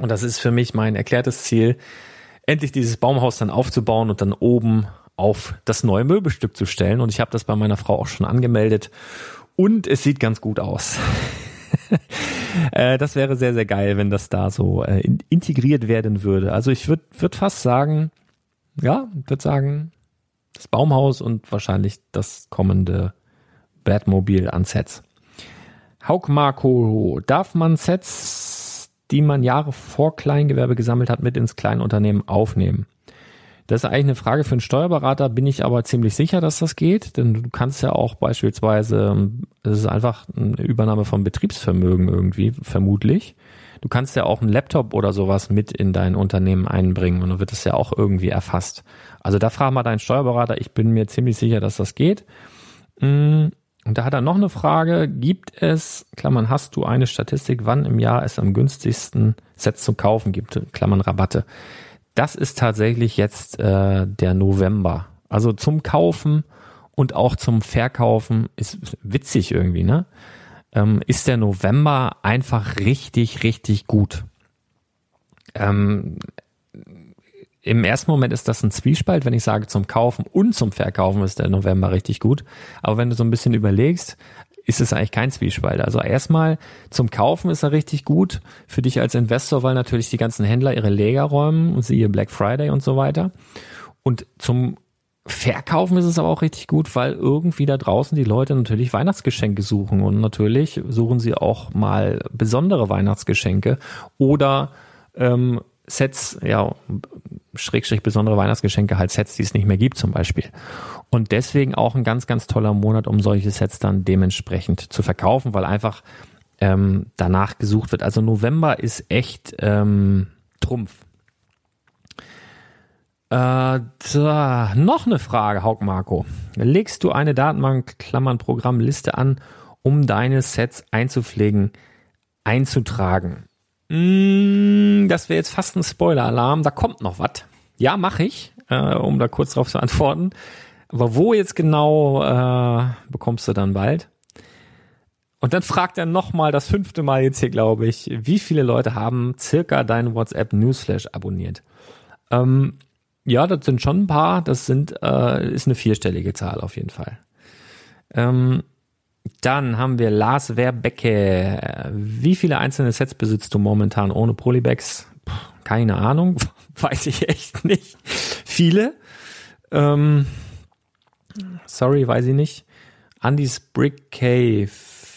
Und das ist für mich mein erklärtes Ziel, endlich dieses Baumhaus dann aufzubauen und dann oben auf das neue Möbelstück zu stellen. Und ich habe das bei meiner Frau auch schon angemeldet. Und es sieht ganz gut aus. äh, das wäre sehr, sehr geil, wenn das da so äh, in, integriert werden würde. Also ich würde würd fast sagen, ja, würde sagen, das Baumhaus und wahrscheinlich das kommende Batmobil an Sets. Hauk Marco, darf man Sets, die man Jahre vor Kleingewerbe gesammelt hat, mit ins Kleinunternehmen aufnehmen? Das ist eigentlich eine Frage für einen Steuerberater, bin ich aber ziemlich sicher, dass das geht, denn du kannst ja auch beispielsweise, es ist einfach eine Übernahme von Betriebsvermögen irgendwie, vermutlich. Du kannst ja auch einen Laptop oder sowas mit in dein Unternehmen einbringen und dann wird es ja auch irgendwie erfasst. Also da frag mal deinen Steuerberater, ich bin mir ziemlich sicher, dass das geht. Mm, und da hat er noch eine Frage, gibt es, Klammern, hast du eine Statistik, wann im Jahr es am günstigsten Sets zu kaufen gibt, Klammern Rabatte? Das ist tatsächlich jetzt äh, der November. Also zum Kaufen und auch zum Verkaufen ist witzig irgendwie, ne? Ähm, ist der November einfach richtig, richtig gut. Ähm, Im ersten Moment ist das ein Zwiespalt, wenn ich sage, zum Kaufen und zum Verkaufen ist der November richtig gut. Aber wenn du so ein bisschen überlegst, ist es eigentlich kein Zwiespalt. Also erstmal zum Kaufen ist er richtig gut für dich als Investor, weil natürlich die ganzen Händler ihre Läger räumen und siehe Black Friday und so weiter. Und zum Verkaufen ist es aber auch richtig gut, weil irgendwie da draußen die Leute natürlich Weihnachtsgeschenke suchen und natürlich suchen sie auch mal besondere Weihnachtsgeschenke oder ähm, Sets, ja, Schrägstrich besondere Weihnachtsgeschenke, halt Sets, die es nicht mehr gibt zum Beispiel. Und deswegen auch ein ganz, ganz toller Monat, um solche Sets dann dementsprechend zu verkaufen, weil einfach ähm, danach gesucht wird. Also November ist echt ähm, Trumpf. Äh, da, noch eine Frage, Hauk Marco. Legst du eine Datenbank, Klammern, Programmliste an, um deine Sets einzupflegen, einzutragen? Mm, das wäre jetzt fast ein Spoiler-Alarm. Da kommt noch was. Ja, mache ich, äh, um da kurz drauf zu antworten. Aber wo jetzt genau äh, bekommst du dann bald? Und dann fragt er nochmal das fünfte Mal jetzt hier, glaube ich, wie viele Leute haben circa deinen WhatsApp Newsflash abonniert? Ähm, ja, das sind schon ein paar. Das sind äh, ist eine vierstellige Zahl auf jeden Fall. Ähm, dann haben wir Lars Werbecke. Wie viele einzelne Sets besitzt du momentan ohne Polybags? Keine Ahnung, weiß ich echt nicht. Viele. Ähm, sorry, weiß ich nicht. Andy's Brick Cave.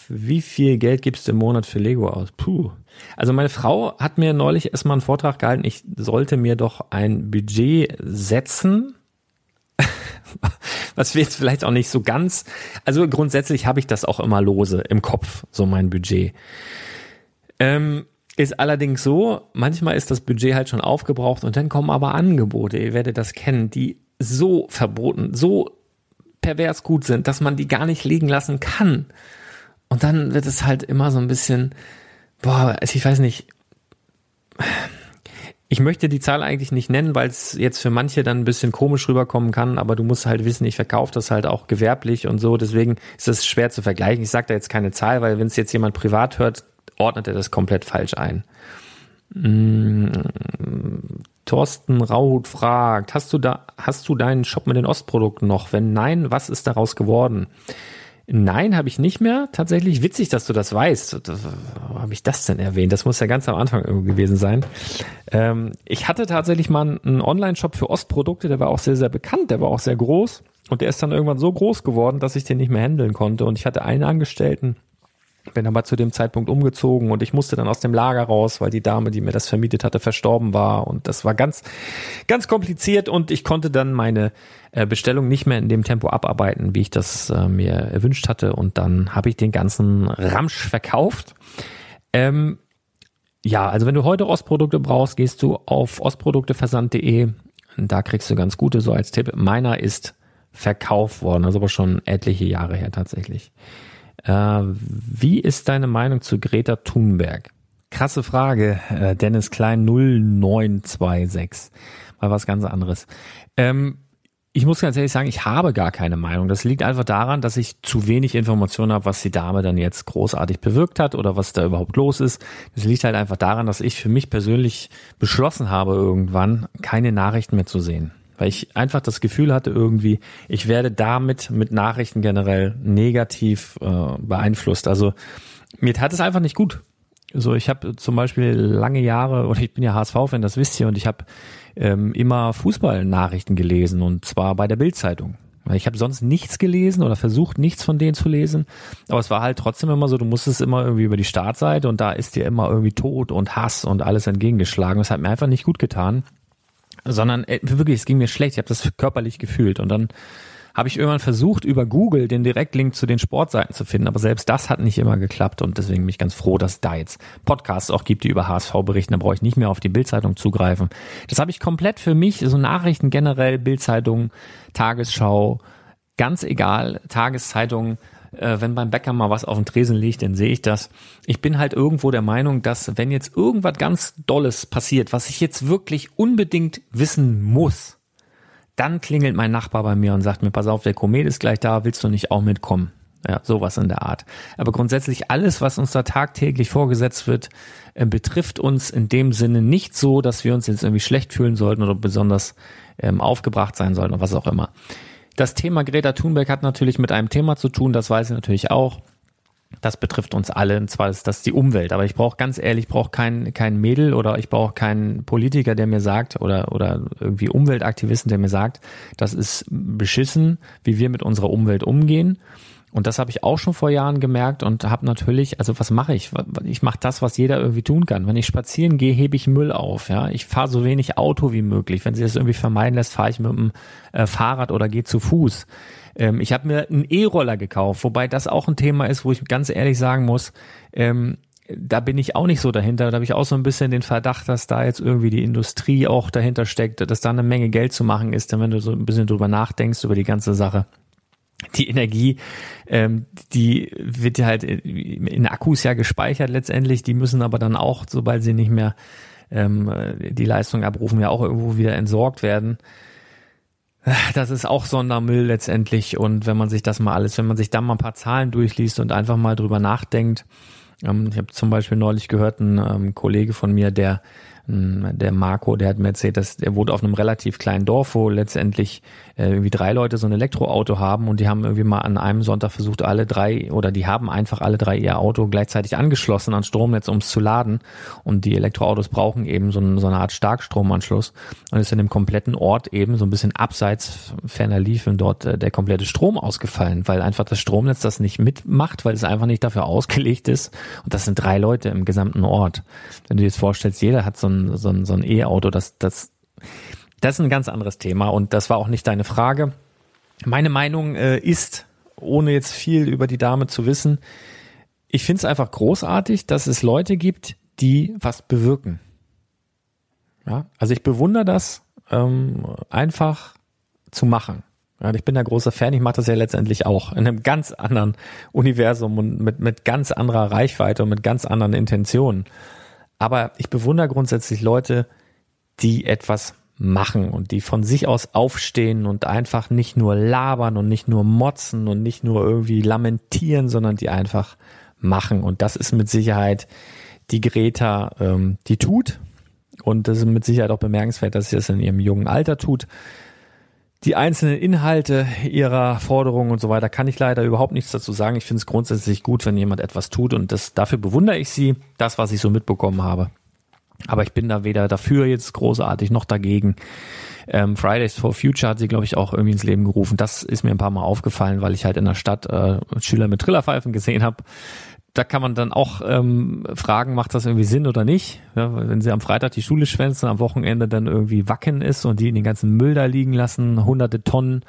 Wie viel Geld gibst du im Monat für Lego aus? Puh. Also meine Frau hat mir neulich erstmal einen Vortrag gehalten, ich sollte mir doch ein Budget setzen, was wir jetzt vielleicht auch nicht so ganz, also grundsätzlich habe ich das auch immer lose im Kopf, so mein Budget. Ähm, ist allerdings so, manchmal ist das Budget halt schon aufgebraucht und dann kommen aber Angebote, ihr werdet das kennen, die so verboten, so pervers gut sind, dass man die gar nicht liegen lassen kann. Und dann wird es halt immer so ein bisschen, boah, also ich weiß nicht, ich möchte die Zahl eigentlich nicht nennen, weil es jetzt für manche dann ein bisschen komisch rüberkommen kann, aber du musst halt wissen, ich verkaufe das halt auch gewerblich und so, deswegen ist es schwer zu vergleichen. Ich sage da jetzt keine Zahl, weil wenn es jetzt jemand privat hört, ordnet er das komplett falsch ein. Thorsten Rauhut fragt, hast du da, hast du deinen Shop mit den Ostprodukten noch? Wenn nein, was ist daraus geworden? Nein, habe ich nicht mehr. Tatsächlich witzig, dass du das weißt. Wo habe ich das denn erwähnt? Das muss ja ganz am Anfang gewesen sein. Ähm, ich hatte tatsächlich mal einen Online-Shop für Ostprodukte, der war auch sehr, sehr bekannt, der war auch sehr groß. Und der ist dann irgendwann so groß geworden, dass ich den nicht mehr handeln konnte. Und ich hatte einen Angestellten, bin aber zu dem Zeitpunkt umgezogen und ich musste dann aus dem Lager raus, weil die Dame, die mir das vermietet hatte, verstorben war. Und das war ganz, ganz kompliziert und ich konnte dann meine äh, Bestellung nicht mehr in dem Tempo abarbeiten, wie ich das äh, mir erwünscht hatte. Und dann habe ich den ganzen Ramsch verkauft. Ähm, ja, also wenn du heute Ostprodukte brauchst, gehst du auf ostprodukteversand.de. Da kriegst du ganz gute so als Tipp. Meiner ist verkauft worden, also aber schon etliche Jahre her tatsächlich. Äh, wie ist deine Meinung zu Greta Thunberg? Krasse Frage, äh, Dennis Klein 0926. Mal was ganz anderes. Ähm, ich muss ganz ehrlich sagen, ich habe gar keine Meinung. Das liegt einfach daran, dass ich zu wenig Informationen habe, was die Dame dann jetzt großartig bewirkt hat oder was da überhaupt los ist. Das liegt halt einfach daran, dass ich für mich persönlich beschlossen habe, irgendwann keine Nachrichten mehr zu sehen weil ich einfach das Gefühl hatte irgendwie, ich werde damit mit Nachrichten generell negativ äh, beeinflusst. Also mir tat es einfach nicht gut. So, ich habe zum Beispiel lange Jahre, oder ich bin ja HSV-Fan, das wisst ihr, und ich habe ähm, immer Fußballnachrichten gelesen und zwar bei der Bildzeitung. Ich habe sonst nichts gelesen oder versucht, nichts von denen zu lesen. Aber es war halt trotzdem immer so, du musstest immer irgendwie über die Startseite und da ist dir immer irgendwie Tod und Hass und alles entgegengeschlagen. Das hat mir einfach nicht gut getan sondern äh, wirklich, es ging mir schlecht. Ich habe das körperlich gefühlt und dann habe ich irgendwann versucht, über Google den Direktlink zu den Sportseiten zu finden, aber selbst das hat nicht immer geklappt und deswegen bin ich ganz froh, dass da jetzt Podcasts auch gibt, die über HSV berichten. Da brauche ich nicht mehr auf die Bildzeitung zugreifen. Das habe ich komplett für mich, so Nachrichten generell, Bildzeitung, Tagesschau, ganz egal, Tageszeitung, äh, wenn beim Bäcker mal was auf dem Tresen liegt, dann sehe ich das. Ich bin halt irgendwo der Meinung, dass wenn jetzt irgendwas ganz Dolles passiert, was ich jetzt wirklich unbedingt wissen muss, dann klingelt mein Nachbar bei mir und sagt mir, pass auf, der Komet ist gleich da, willst du nicht auch mitkommen? Ja, sowas in der Art. Aber grundsätzlich alles, was uns da tagtäglich vorgesetzt wird, äh, betrifft uns in dem Sinne nicht so, dass wir uns jetzt irgendwie schlecht fühlen sollten oder besonders ähm, aufgebracht sein sollten oder was auch immer. Das Thema Greta Thunberg hat natürlich mit einem Thema zu tun, das weiß ich natürlich auch. Das betrifft uns alle, und zwar ist das die Umwelt. Aber ich brauche ganz ehrlich, ich brauche kein, kein Mädel oder ich brauche keinen Politiker, der mir sagt, oder, oder irgendwie Umweltaktivisten, der mir sagt, das ist beschissen, wie wir mit unserer Umwelt umgehen. Und das habe ich auch schon vor Jahren gemerkt und habe natürlich, also was mache ich? Ich mache das, was jeder irgendwie tun kann. Wenn ich spazieren gehe, hebe ich Müll auf. Ja, ich fahre so wenig Auto wie möglich. Wenn sie das irgendwie vermeiden lässt, fahre ich mit dem äh, Fahrrad oder gehe zu Fuß. Ähm, ich habe mir einen E-Roller gekauft, wobei das auch ein Thema ist, wo ich ganz ehrlich sagen muss. Ähm, da bin ich auch nicht so dahinter. Da habe ich auch so ein bisschen den Verdacht, dass da jetzt irgendwie die Industrie auch dahinter steckt, dass da eine Menge Geld zu machen ist, denn wenn du so ein bisschen drüber nachdenkst über die ganze Sache die Energie, ähm, die wird halt in Akkus ja gespeichert letztendlich, die müssen aber dann auch, sobald sie nicht mehr ähm, die Leistung abrufen, ja auch irgendwo wieder entsorgt werden. Das ist auch Sondermüll letztendlich und wenn man sich das mal alles, wenn man sich da mal ein paar Zahlen durchliest und einfach mal drüber nachdenkt, ähm, ich habe zum Beispiel neulich gehört, ein ähm, Kollege von mir, der der Marco, der hat mir erzählt, dass er wohnt auf einem relativ kleinen Dorf, wo letztendlich äh, irgendwie drei Leute so ein Elektroauto haben und die haben irgendwie mal an einem Sonntag versucht, alle drei oder die haben einfach alle drei ihr Auto gleichzeitig angeschlossen an Stromnetz, um es zu laden. Und die Elektroautos brauchen eben so, ein, so eine Art Starkstromanschluss und ist in dem kompletten Ort eben so ein bisschen abseits ferner liefen dort äh, der komplette Strom ausgefallen, weil einfach das Stromnetz das nicht mitmacht, weil es einfach nicht dafür ausgelegt ist. Und das sind drei Leute im gesamten Ort. Wenn du dir jetzt vorstellst, jeder hat so ein, so ein, so ein E-Auto, das, das, das ist ein ganz anderes Thema und das war auch nicht deine Frage. Meine Meinung äh, ist, ohne jetzt viel über die Dame zu wissen, ich finde es einfach großartig, dass es Leute gibt, die was bewirken. Ja, also ich bewundere das ähm, einfach zu machen. Ja, ich bin der große Fan, ich mache das ja letztendlich auch in einem ganz anderen Universum und mit, mit ganz anderer Reichweite und mit ganz anderen Intentionen. Aber ich bewundere grundsätzlich Leute, die etwas machen und die von sich aus aufstehen und einfach nicht nur labern und nicht nur motzen und nicht nur irgendwie lamentieren, sondern die einfach machen. Und das ist mit Sicherheit die Greta, ähm, die tut. Und das ist mit Sicherheit auch bemerkenswert, dass sie das in ihrem jungen Alter tut. Die einzelnen Inhalte ihrer Forderungen und so weiter kann ich leider überhaupt nichts dazu sagen. Ich finde es grundsätzlich gut, wenn jemand etwas tut und das, dafür bewundere ich sie, das, was ich so mitbekommen habe. Aber ich bin da weder dafür jetzt großartig noch dagegen. Ähm, Fridays for Future hat sie, glaube ich, auch irgendwie ins Leben gerufen. Das ist mir ein paar Mal aufgefallen, weil ich halt in der Stadt äh, Schüler mit Trillerpfeifen gesehen habe da kann man dann auch ähm, fragen, macht das irgendwie Sinn oder nicht? Ja, wenn sie am Freitag die Schule schwänzen, am Wochenende dann irgendwie wacken ist und die in den ganzen Müll da liegen lassen, hunderte Tonnen,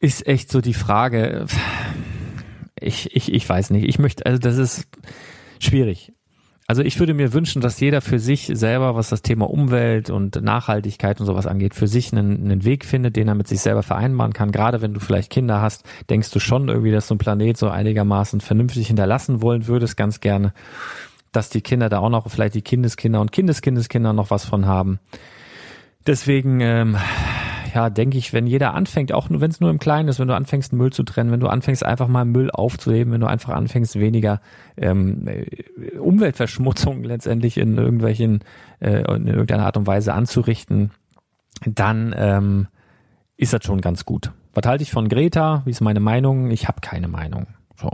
ist echt so die Frage. Ich, ich, ich weiß nicht. Ich möchte, also das ist schwierig. Also ich würde mir wünschen, dass jeder für sich selber, was das Thema Umwelt und Nachhaltigkeit und sowas angeht, für sich einen, einen Weg findet, den er mit sich selber vereinbaren kann. Gerade wenn du vielleicht Kinder hast, denkst du schon irgendwie, dass so ein Planet so einigermaßen vernünftig hinterlassen wollen würdest, ganz gerne, dass die Kinder da auch noch, vielleicht die Kindeskinder und Kindeskindeskinder noch was von haben. Deswegen, ähm, ja, denke ich, wenn jeder anfängt, auch wenn es nur im Kleinen ist, wenn du anfängst, Müll zu trennen, wenn du anfängst, einfach mal Müll aufzuheben, wenn du einfach anfängst, weniger ähm, äh, Umweltverschmutzung letztendlich in irgendwelchen, äh, in irgendeiner Art und Weise anzurichten, dann ähm, ist das schon ganz gut. Was halte ich von Greta? Wie ist meine Meinung? Ich habe keine Meinung. So.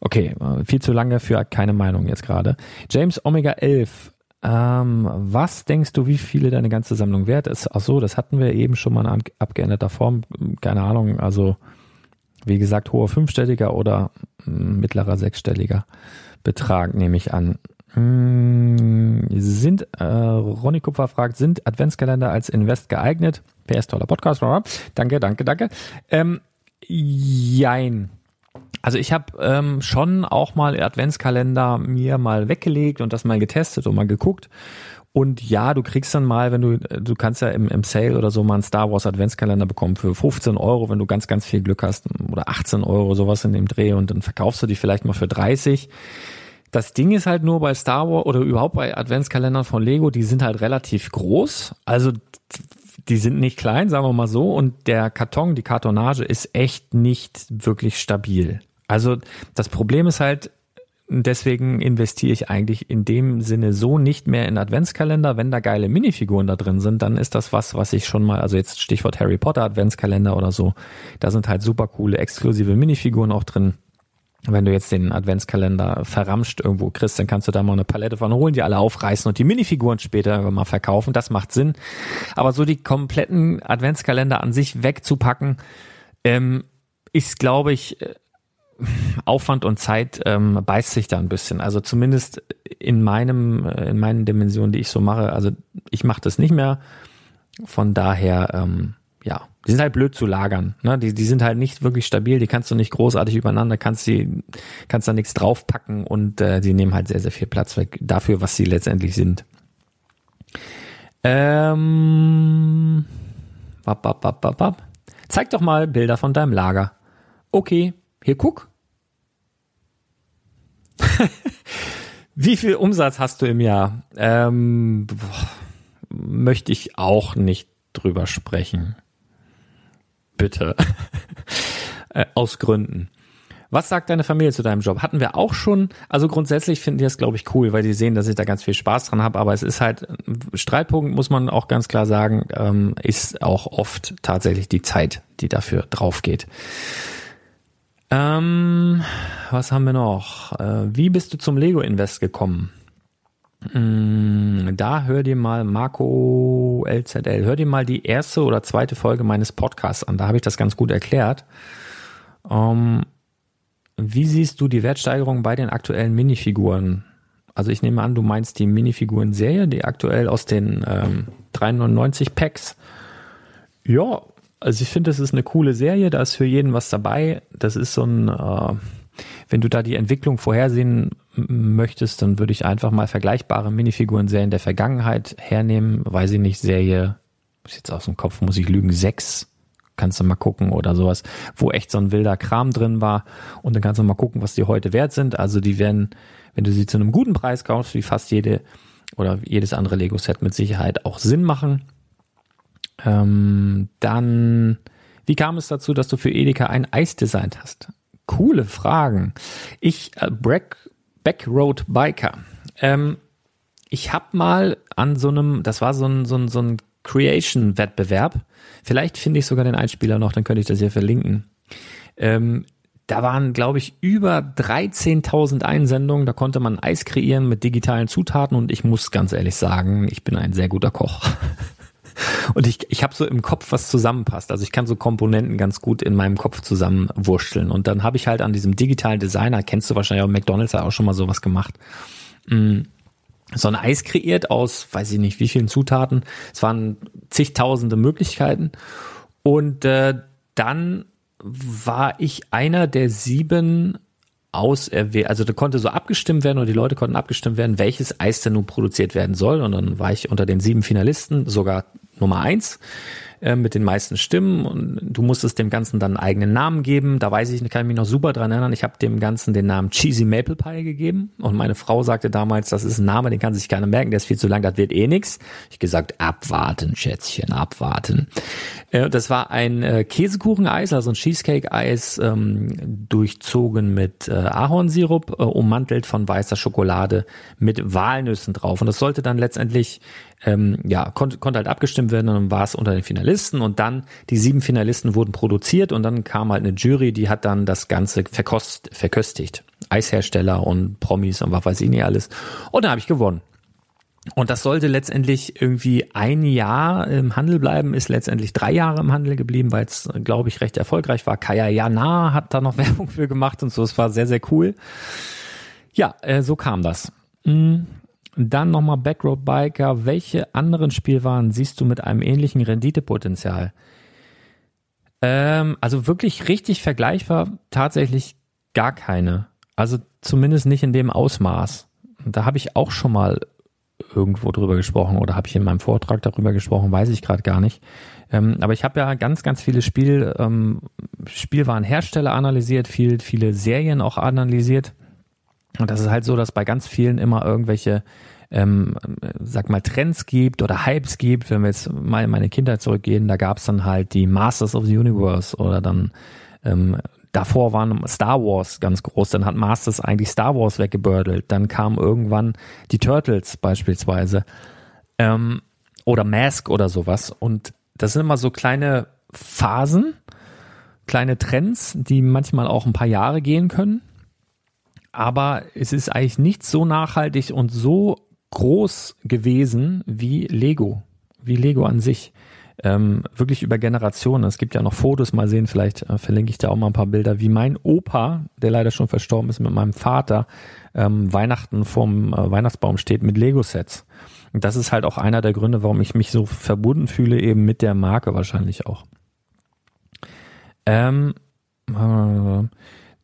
Okay, äh, viel zu lange für keine Meinung jetzt gerade. James Omega 11 ähm, was denkst du, wie viele deine ganze Sammlung wert ist? Ach so, das hatten wir eben schon mal in abgeänderter Form. Keine Ahnung, also wie gesagt, hoher fünfstelliger oder mittlerer sechsstelliger Betrag, nehme ich an. Hm, sind, äh, Ronny Kupfer fragt, sind Adventskalender als Invest geeignet? PS toller Podcast. Danke, danke, danke. Ähm, jein. Also ich habe ähm, schon auch mal Adventskalender mir mal weggelegt und das mal getestet und mal geguckt. Und ja, du kriegst dann mal, wenn du, du kannst ja im, im Sale oder so mal einen Star Wars Adventskalender bekommen für 15 Euro, wenn du ganz, ganz viel Glück hast, oder 18 Euro, sowas in dem Dreh und dann verkaufst du die vielleicht mal für 30. Das Ding ist halt nur bei Star Wars oder überhaupt bei Adventskalendern von Lego, die sind halt relativ groß. Also die sind nicht klein, sagen wir mal so, und der Karton, die Kartonage ist echt nicht wirklich stabil. Also das Problem ist halt, deswegen investiere ich eigentlich in dem Sinne so nicht mehr in Adventskalender. Wenn da geile Minifiguren da drin sind, dann ist das was, was ich schon mal, also jetzt Stichwort Harry Potter Adventskalender oder so, da sind halt super coole exklusive Minifiguren auch drin. Wenn du jetzt den Adventskalender verramscht irgendwo kriegst, dann kannst du da mal eine Palette von holen, die alle aufreißen und die Minifiguren später mal verkaufen. Das macht Sinn. Aber so die kompletten Adventskalender an sich wegzupacken, ähm, ist, glaube ich, äh, Aufwand und Zeit ähm, beißt sich da ein bisschen. Also zumindest in meinem, äh, in meinen Dimensionen, die ich so mache. Also ich mache das nicht mehr. Von daher, ähm, die sind halt blöd zu lagern. Ne? Die, die sind halt nicht wirklich stabil, die kannst du nicht großartig übereinander, kannst die, kannst da nichts draufpacken und äh, die nehmen halt sehr, sehr viel Platz weg dafür, was sie letztendlich sind. Ähm, bap, bap, bap, bap, bap. Zeig doch mal Bilder von deinem Lager. Okay, hier guck. Wie viel Umsatz hast du im Jahr? Ähm, boah, möchte ich auch nicht drüber sprechen bitte. äh, aus Gründen. Was sagt deine Familie zu deinem Job? Hatten wir auch schon. Also grundsätzlich finden die das, glaube ich, cool, weil die sehen, dass ich da ganz viel Spaß dran habe. Aber es ist halt, Streitpunkt muss man auch ganz klar sagen, ähm, ist auch oft tatsächlich die Zeit, die dafür drauf geht. Ähm, was haben wir noch? Äh, wie bist du zum Lego Invest gekommen? Mm, da hör dir mal Marco LZL, hör dir mal die erste oder zweite Folge meines Podcasts an. Da habe ich das ganz gut erklärt. Ähm, wie siehst du die Wertsteigerung bei den aktuellen Minifiguren? Also ich nehme an, du meinst die Minifiguren-Serie, die aktuell aus den ähm, 399 Packs. Ja, also ich finde, das ist eine coole Serie, da ist für jeden was dabei. Das ist so ein, äh, wenn du da die Entwicklung vorhersehen möchtest, dann würde ich einfach mal vergleichbare Minifiguren-Serien der Vergangenheit hernehmen. Weiß ich nicht, Serie, ist jetzt aus dem Kopf, muss ich lügen, sechs kannst du mal gucken oder sowas, wo echt so ein wilder Kram drin war. Und dann kannst du mal gucken, was die heute wert sind. Also die werden, wenn du sie zu einem guten Preis kaufst, wie fast jede oder jedes andere Lego-Set mit Sicherheit auch Sinn machen. Ähm, dann, wie kam es dazu, dass du für Edeka ein Eis designt hast? Coole Fragen. Ich, äh, Back, Backroad Biker. Ähm, ich habe mal an so einem, das war so ein, so ein, so ein Creation-Wettbewerb. Vielleicht finde ich sogar den Einspieler noch, dann könnte ich das hier verlinken. Ähm, da waren, glaube ich, über 13.000 Einsendungen. Da konnte man Eis kreieren mit digitalen Zutaten und ich muss ganz ehrlich sagen, ich bin ein sehr guter Koch. Und ich, ich habe so im Kopf, was zusammenpasst. Also ich kann so Komponenten ganz gut in meinem Kopf zusammenwurschteln. Und dann habe ich halt an diesem digitalen Designer, kennst du wahrscheinlich auch, McDonalds hat auch schon mal sowas gemacht, mm, so ein Eis kreiert aus, weiß ich nicht, wie vielen Zutaten. Es waren zigtausende Möglichkeiten. Und äh, dann war ich einer der sieben auserwählt, also da konnte so abgestimmt werden oder die Leute konnten abgestimmt werden, welches Eis denn nun produziert werden soll. Und dann war ich unter den sieben Finalisten sogar Nummer eins äh, mit den meisten Stimmen und du musstest dem Ganzen dann einen eigenen Namen geben. Da weiß ich, kann ich mich noch super dran erinnern. Ich habe dem Ganzen den Namen Cheesy Maple Pie gegeben und meine Frau sagte damals, das ist ein Name, den kann sich keiner merken, der ist viel zu lang, das wird eh nix. Ich gesagt, abwarten, Schätzchen, abwarten. Äh, das war ein äh, Käsekucheneis, also ein Cheesecake-Eis, ähm, durchzogen mit äh, Ahornsirup, ummantelt von weißer Schokolade mit Walnüssen drauf. Und das sollte dann letztendlich ähm, ja, konnte, konnte halt abgestimmt werden und dann war es unter den Finalisten und dann die sieben Finalisten wurden produziert und dann kam halt eine Jury, die hat dann das Ganze verkost, verköstigt. Eishersteller und Promis und was weiß ich nicht alles. Und dann habe ich gewonnen. Und das sollte letztendlich irgendwie ein Jahr im Handel bleiben, ist letztendlich drei Jahre im Handel geblieben, weil es, glaube ich, recht erfolgreich war. Kaya Jana hat da noch Werbung für gemacht und so. Es war sehr, sehr cool. Ja, äh, so kam das. Mhm. Dann nochmal Backroad Biker. Welche anderen Spielwaren siehst du mit einem ähnlichen Renditepotenzial? Ähm, also wirklich richtig vergleichbar tatsächlich gar keine. Also zumindest nicht in dem Ausmaß. Da habe ich auch schon mal irgendwo drüber gesprochen oder habe ich in meinem Vortrag darüber gesprochen, weiß ich gerade gar nicht. Ähm, aber ich habe ja ganz, ganz viele Spiel, ähm, Spielwarenhersteller analysiert, viel, viele Serien auch analysiert. Und das ist halt so, dass bei ganz vielen immer irgendwelche, ähm, sag mal, Trends gibt oder Hypes gibt. Wenn wir jetzt mal in meine Kindheit zurückgehen, da gab es dann halt die Masters of the Universe oder dann ähm, davor waren Star Wars ganz groß, dann hat Masters eigentlich Star Wars weggebördelt. Dann kamen irgendwann die Turtles beispielsweise ähm, oder Mask oder sowas. Und das sind immer so kleine Phasen, kleine Trends, die manchmal auch ein paar Jahre gehen können aber es ist eigentlich nicht so nachhaltig und so groß gewesen wie Lego, wie Lego an sich. Ähm, wirklich über Generationen. Es gibt ja noch Fotos, mal sehen, vielleicht äh, verlinke ich da auch mal ein paar Bilder, wie mein Opa, der leider schon verstorben ist, mit meinem Vater ähm, Weihnachten vorm äh, Weihnachtsbaum steht mit Lego-Sets. Und das ist halt auch einer der Gründe, warum ich mich so verbunden fühle, eben mit der Marke wahrscheinlich auch. Ähm, äh,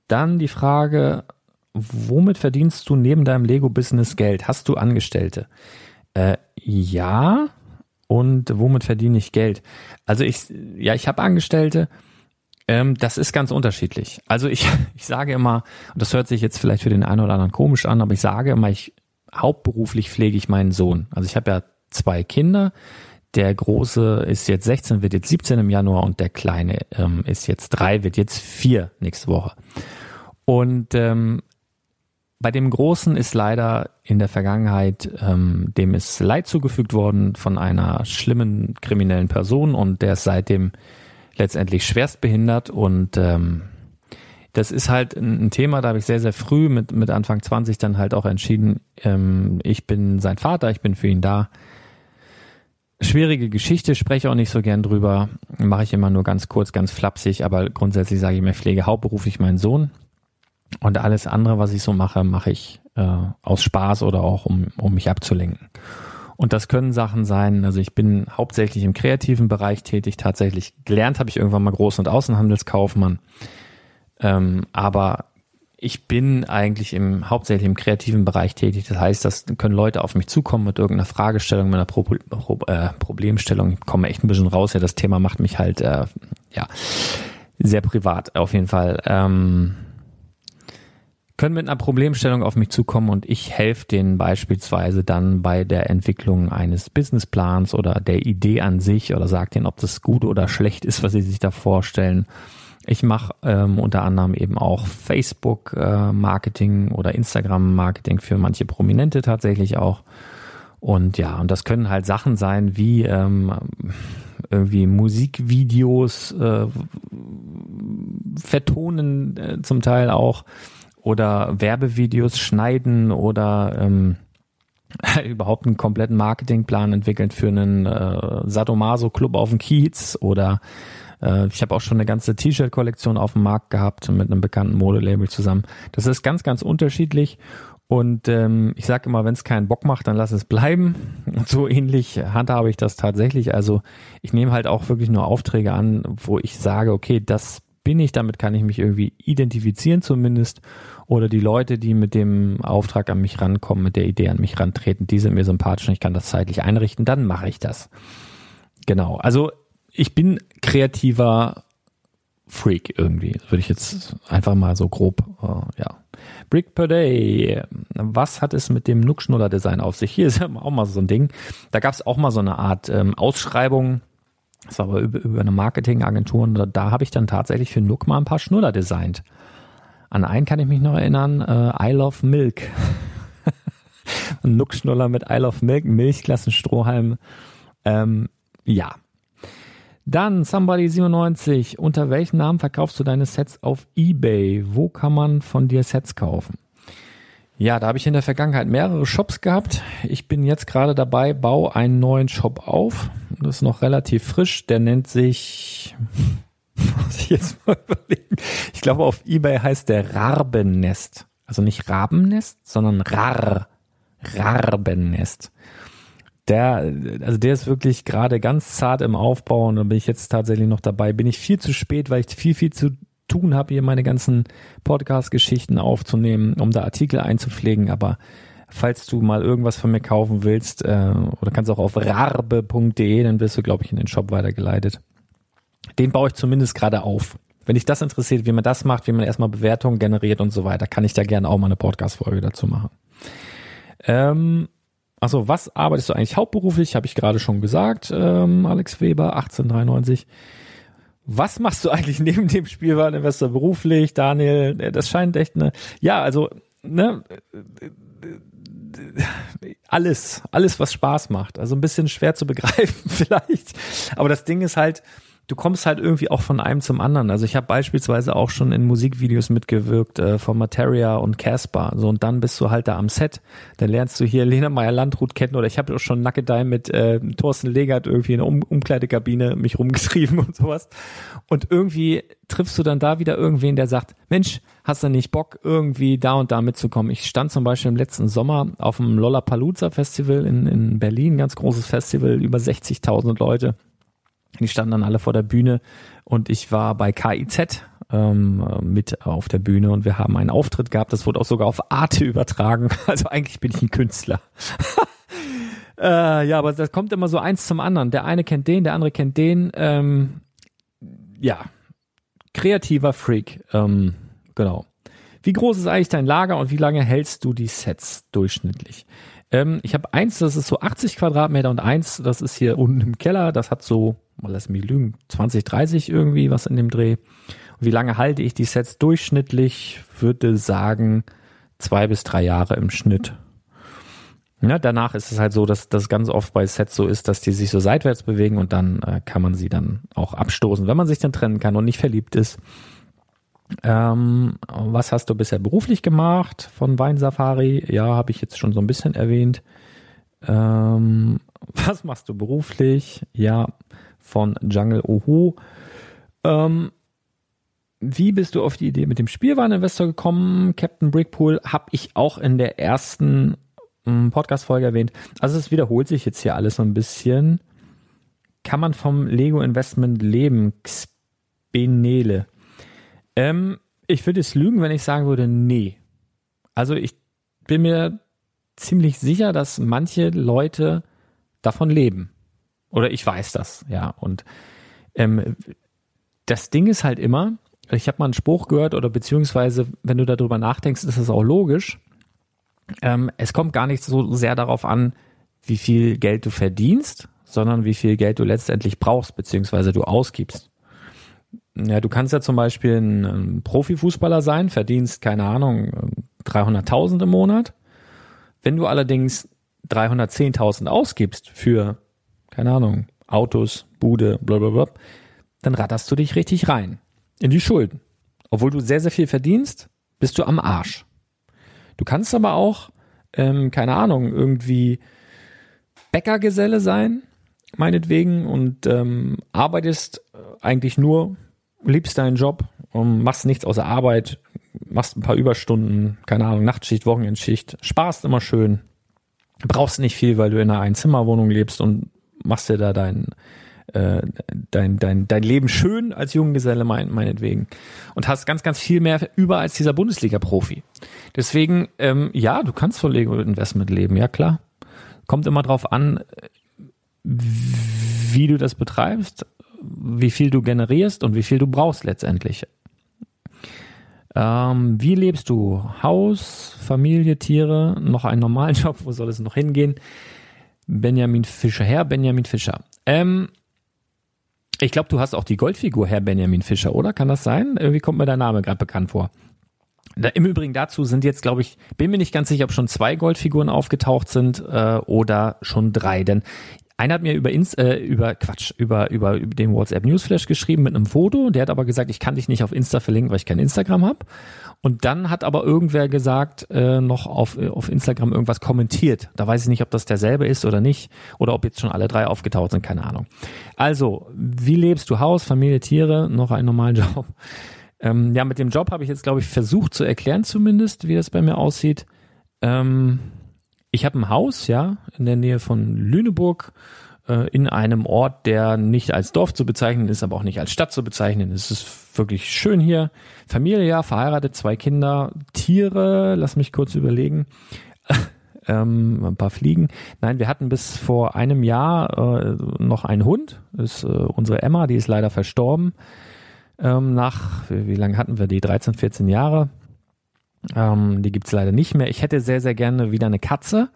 dann die Frage, womit verdienst du neben deinem Lego-Business Geld? Hast du Angestellte? Äh, ja. Und womit verdiene ich Geld? Also ich, ja, ich habe Angestellte. Ähm, das ist ganz unterschiedlich. Also ich, ich sage immer, und das hört sich jetzt vielleicht für den einen oder anderen komisch an, aber ich sage immer, ich hauptberuflich pflege ich meinen Sohn. Also ich habe ja zwei Kinder. Der große ist jetzt 16, wird jetzt 17 im Januar und der kleine ähm, ist jetzt drei, wird jetzt vier nächste Woche. Und ähm, bei dem Großen ist leider in der Vergangenheit, ähm, dem ist Leid zugefügt worden von einer schlimmen kriminellen Person und der ist seitdem letztendlich schwerst behindert und ähm, das ist halt ein Thema, da habe ich sehr, sehr früh mit, mit Anfang 20 dann halt auch entschieden, ähm, ich bin sein Vater, ich bin für ihn da. Schwierige Geschichte, spreche auch nicht so gern drüber, mache ich immer nur ganz kurz, ganz flapsig, aber grundsätzlich sage ich mir, pflege hauptberuflich meinen Sohn und alles andere, was ich so mache, mache ich äh, aus Spaß oder auch um, um mich abzulenken. Und das können Sachen sein, also ich bin hauptsächlich im kreativen Bereich tätig, tatsächlich gelernt habe ich irgendwann mal Groß- und Außenhandelskaufmann. Ähm, aber ich bin eigentlich im hauptsächlich im kreativen Bereich tätig. Das heißt, das können Leute auf mich zukommen mit irgendeiner Fragestellung, mit einer Pro Pro äh, Problemstellung. Ich komme echt ein bisschen raus. Ja, das Thema macht mich halt äh, ja sehr privat auf jeden Fall. Ähm, können mit einer Problemstellung auf mich zukommen und ich helfe denen beispielsweise dann bei der Entwicklung eines Businessplans oder der Idee an sich oder sage denen, ob das gut oder schlecht ist, was sie sich da vorstellen. Ich mache ähm, unter anderem eben auch Facebook-Marketing äh, oder Instagram-Marketing für manche Prominente tatsächlich auch. Und ja, und das können halt Sachen sein wie ähm, irgendwie Musikvideos äh, vertonen äh, zum Teil auch oder Werbevideos schneiden oder ähm, überhaupt einen kompletten Marketingplan entwickeln für einen äh, Sadomaso-Club auf dem Kiez oder äh, ich habe auch schon eine ganze T-Shirt-Kollektion auf dem Markt gehabt mit einem bekannten Modelabel zusammen. Das ist ganz, ganz unterschiedlich und ähm, ich sage immer, wenn es keinen Bock macht, dann lass es bleiben. Und so ähnlich handhabe ich das tatsächlich. Also ich nehme halt auch wirklich nur Aufträge an, wo ich sage, okay, das bin ich, damit kann ich mich irgendwie identifizieren zumindest oder die Leute, die mit dem Auftrag an mich rankommen, mit der Idee an mich rantreten, die sind mir sympathisch und ich kann das zeitlich einrichten, dann mache ich das. Genau. Also ich bin kreativer Freak irgendwie, würde ich jetzt einfach mal so grob, äh, ja. Brick per Day. Was hat es mit dem Nuckschnuller-Design auf sich? Hier ist auch mal so ein Ding. Da gab es auch mal so eine Art ähm, Ausschreibung. Das war aber über, über eine Marketingagentur und da, da habe ich dann tatsächlich für Nuck mal ein paar Schnuller designt. An einen kann ich mich noch erinnern, äh, I Love Milk. ein Nuckschnuller mit I Love Milk, Milchklassenstrohhalm. Ähm, ja. Dann Somebody97. Unter welchem Namen verkaufst du deine Sets auf eBay? Wo kann man von dir Sets kaufen? Ja, da habe ich in der Vergangenheit mehrere Shops gehabt. Ich bin jetzt gerade dabei, baue einen neuen Shop auf. Das ist noch relativ frisch. Der nennt sich muss ich jetzt mal überlegen. Ich glaube, auf Ebay heißt der Rarbennest. Also nicht Rabennest, sondern Rar. Rarbennest. Der, also der ist wirklich gerade ganz zart im Aufbau und da bin ich jetzt tatsächlich noch dabei. Bin ich viel zu spät, weil ich viel, viel zu tun habe, hier meine ganzen Podcast-Geschichten aufzunehmen, um da Artikel einzupflegen. Aber falls du mal irgendwas von mir kaufen willst, äh, oder kannst auch auf rarbe.de, dann wirst du, glaube ich, in den Shop weitergeleitet den baue ich zumindest gerade auf. Wenn dich das interessiert, wie man das macht, wie man erstmal Bewertungen generiert und so weiter, kann ich da gerne auch mal eine Podcast-Folge dazu machen. Ähm, also was arbeitest du eigentlich hauptberuflich? Habe ich gerade schon gesagt, ähm, Alex Weber, 1893. Was machst du eigentlich neben dem Spielwareninvestor beruflich, Daniel? Das scheint echt eine, ja, also, ne, alles, alles, was Spaß macht. Also ein bisschen schwer zu begreifen vielleicht. Aber das Ding ist halt, du kommst halt irgendwie auch von einem zum anderen. Also ich habe beispielsweise auch schon in Musikvideos mitgewirkt äh, von Materia und Casper. So und dann bist du halt da am Set. Dann lernst du hier Lena Meyer Landrut kennen oder ich habe auch schon Nackedei mit äh, Thorsten Legert irgendwie in der um Umkleidekabine mich rumgetrieben und sowas. Und irgendwie triffst du dann da wieder irgendwen, der sagt, Mensch, hast du nicht Bock, irgendwie da und da mitzukommen? Ich stand zum Beispiel im letzten Sommer auf dem Lollapalooza Festival in, in Berlin, ganz großes Festival, über 60.000 Leute. Die standen dann alle vor der Bühne und ich war bei KIZ ähm, mit auf der Bühne und wir haben einen Auftritt gehabt. Das wurde auch sogar auf Arte übertragen. Also eigentlich bin ich ein Künstler. äh, ja, aber das kommt immer so eins zum anderen. Der eine kennt den, der andere kennt den. Ähm, ja, kreativer Freak. Ähm, genau. Wie groß ist eigentlich dein Lager und wie lange hältst du die Sets durchschnittlich? Ähm, ich habe eins, das ist so 80 Quadratmeter und eins, das ist hier unten im Keller, das hat so, lass mich lügen, 20, 30 irgendwie was in dem Dreh. Und wie lange halte ich die Sets durchschnittlich? Würde sagen zwei bis drei Jahre im Schnitt. Ja, danach ist es halt so, dass das ganz oft bei Sets so ist, dass die sich so seitwärts bewegen und dann äh, kann man sie dann auch abstoßen, wenn man sich dann trennen kann und nicht verliebt ist. Ähm, was hast du bisher beruflich gemacht von Weinsafari? Ja, habe ich jetzt schon so ein bisschen erwähnt. Ähm, was machst du beruflich? Ja, von Jungle Oho. Ähm, wie bist du auf die Idee mit dem Spielwareninvestor gekommen? Captain Brickpool habe ich auch in der ersten ähm, Podcast-Folge erwähnt. Also es wiederholt sich jetzt hier alles so ein bisschen. Kann man vom Lego Investment leben? Xbenele. Ähm, Ich würde es lügen, wenn ich sagen würde, nee. Also ich bin mir ziemlich sicher, dass manche Leute davon leben. Oder ich weiß das, ja. Und ähm, das Ding ist halt immer, ich habe mal einen Spruch gehört oder beziehungsweise, wenn du darüber nachdenkst, ist das auch logisch. Ähm, es kommt gar nicht so sehr darauf an, wie viel Geld du verdienst, sondern wie viel Geld du letztendlich brauchst, beziehungsweise du ausgibst. Ja, du kannst ja zum Beispiel ein, ein Profifußballer sein, verdienst, keine Ahnung, 300.000 im Monat. Wenn du allerdings 310.000 ausgibst für, keine Ahnung, Autos, Bude, blablabla, dann ratterst du dich richtig rein in die Schulden. Obwohl du sehr, sehr viel verdienst, bist du am Arsch. Du kannst aber auch, ähm, keine Ahnung, irgendwie Bäckergeselle sein, meinetwegen, und ähm, arbeitest eigentlich nur, liebst deinen Job machst nichts außer Arbeit, machst ein paar Überstunden, keine Ahnung, Nachtschicht, Wochenendschicht, sparst immer schön, brauchst nicht viel, weil du in einer Einzimmerwohnung lebst und machst dir da dein, äh, dein, dein, dein Leben schön als Junggeselle mein, meinetwegen und hast ganz, ganz viel mehr über als dieser Bundesliga-Profi. Deswegen, ähm, ja, du kannst von Lego Investment leben, ja klar. Kommt immer drauf an, wie du das betreibst, wie viel du generierst und wie viel du brauchst letztendlich. Ähm, wie lebst du? Haus, Familie, Tiere, noch einen normalen Job, wo soll es noch hingehen? Benjamin Fischer, Herr Benjamin Fischer. Ähm, ich glaube, du hast auch die Goldfigur Herr Benjamin Fischer, oder? Kann das sein? Irgendwie kommt mir dein Name gerade bekannt vor. Da, Im Übrigen dazu sind jetzt, glaube ich, bin mir nicht ganz sicher, ob schon zwei Goldfiguren aufgetaucht sind äh, oder schon drei. Denn einer hat mir über, Inst äh, über Quatsch, über, über, den WhatsApp Newsflash geschrieben mit einem Foto. Der hat aber gesagt, ich kann dich nicht auf Insta verlinken, weil ich kein Instagram habe. Und dann hat aber irgendwer gesagt, äh, noch auf, äh, auf Instagram irgendwas kommentiert. Da weiß ich nicht, ob das derselbe ist oder nicht. Oder ob jetzt schon alle drei aufgetaucht sind, keine Ahnung. Also, wie lebst du Haus, Familie, Tiere, noch einen normalen Job? Ähm, ja, mit dem Job habe ich jetzt, glaube ich, versucht zu erklären zumindest, wie das bei mir aussieht. Ähm, ich habe ein Haus, ja, in der Nähe von Lüneburg, äh, in einem Ort, der nicht als Dorf zu bezeichnen ist, aber auch nicht als Stadt zu bezeichnen. Es ist wirklich schön hier. Familie, ja, verheiratet, zwei Kinder, Tiere, lass mich kurz überlegen. ähm, ein paar Fliegen. Nein, wir hatten bis vor einem Jahr äh, noch einen Hund. Ist äh, unsere Emma, die ist leider verstorben. Ähm, nach, wie, wie lange hatten wir die? 13, 14 Jahre. Ähm, die gibt's leider nicht mehr. Ich hätte sehr, sehr gerne wieder eine Katze.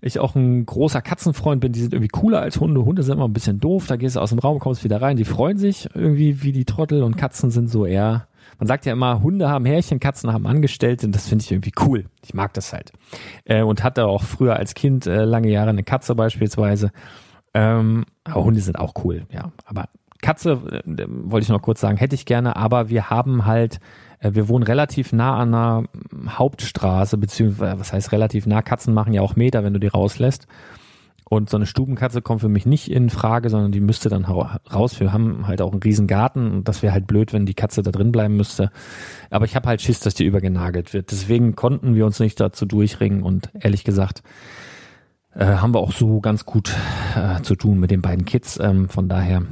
Ich auch ein großer Katzenfreund bin, die sind irgendwie cooler als Hunde. Hunde sind immer ein bisschen doof, da gehst du aus dem Raum, kommst wieder rein, die freuen sich irgendwie wie die Trottel und Katzen sind so eher, man sagt ja immer, Hunde haben Härchen, Katzen haben Angestellte das finde ich irgendwie cool. Ich mag das halt. Äh, und hatte auch früher als Kind äh, lange Jahre eine Katze beispielsweise. Ähm, aber Hunde sind auch cool, ja. Aber Katze, äh, wollte ich noch kurz sagen, hätte ich gerne, aber wir haben halt wir wohnen relativ nah an einer Hauptstraße, beziehungsweise, was heißt relativ nah? Katzen machen ja auch Meter, wenn du die rauslässt. Und so eine Stubenkatze kommt für mich nicht in Frage, sondern die müsste dann raus. Wir haben halt auch einen riesen Garten und das wäre halt blöd, wenn die Katze da drin bleiben müsste. Aber ich habe halt Schiss, dass die übergenagelt wird. Deswegen konnten wir uns nicht dazu durchringen und ehrlich gesagt äh, haben wir auch so ganz gut äh, zu tun mit den beiden Kids. Ähm, von daher,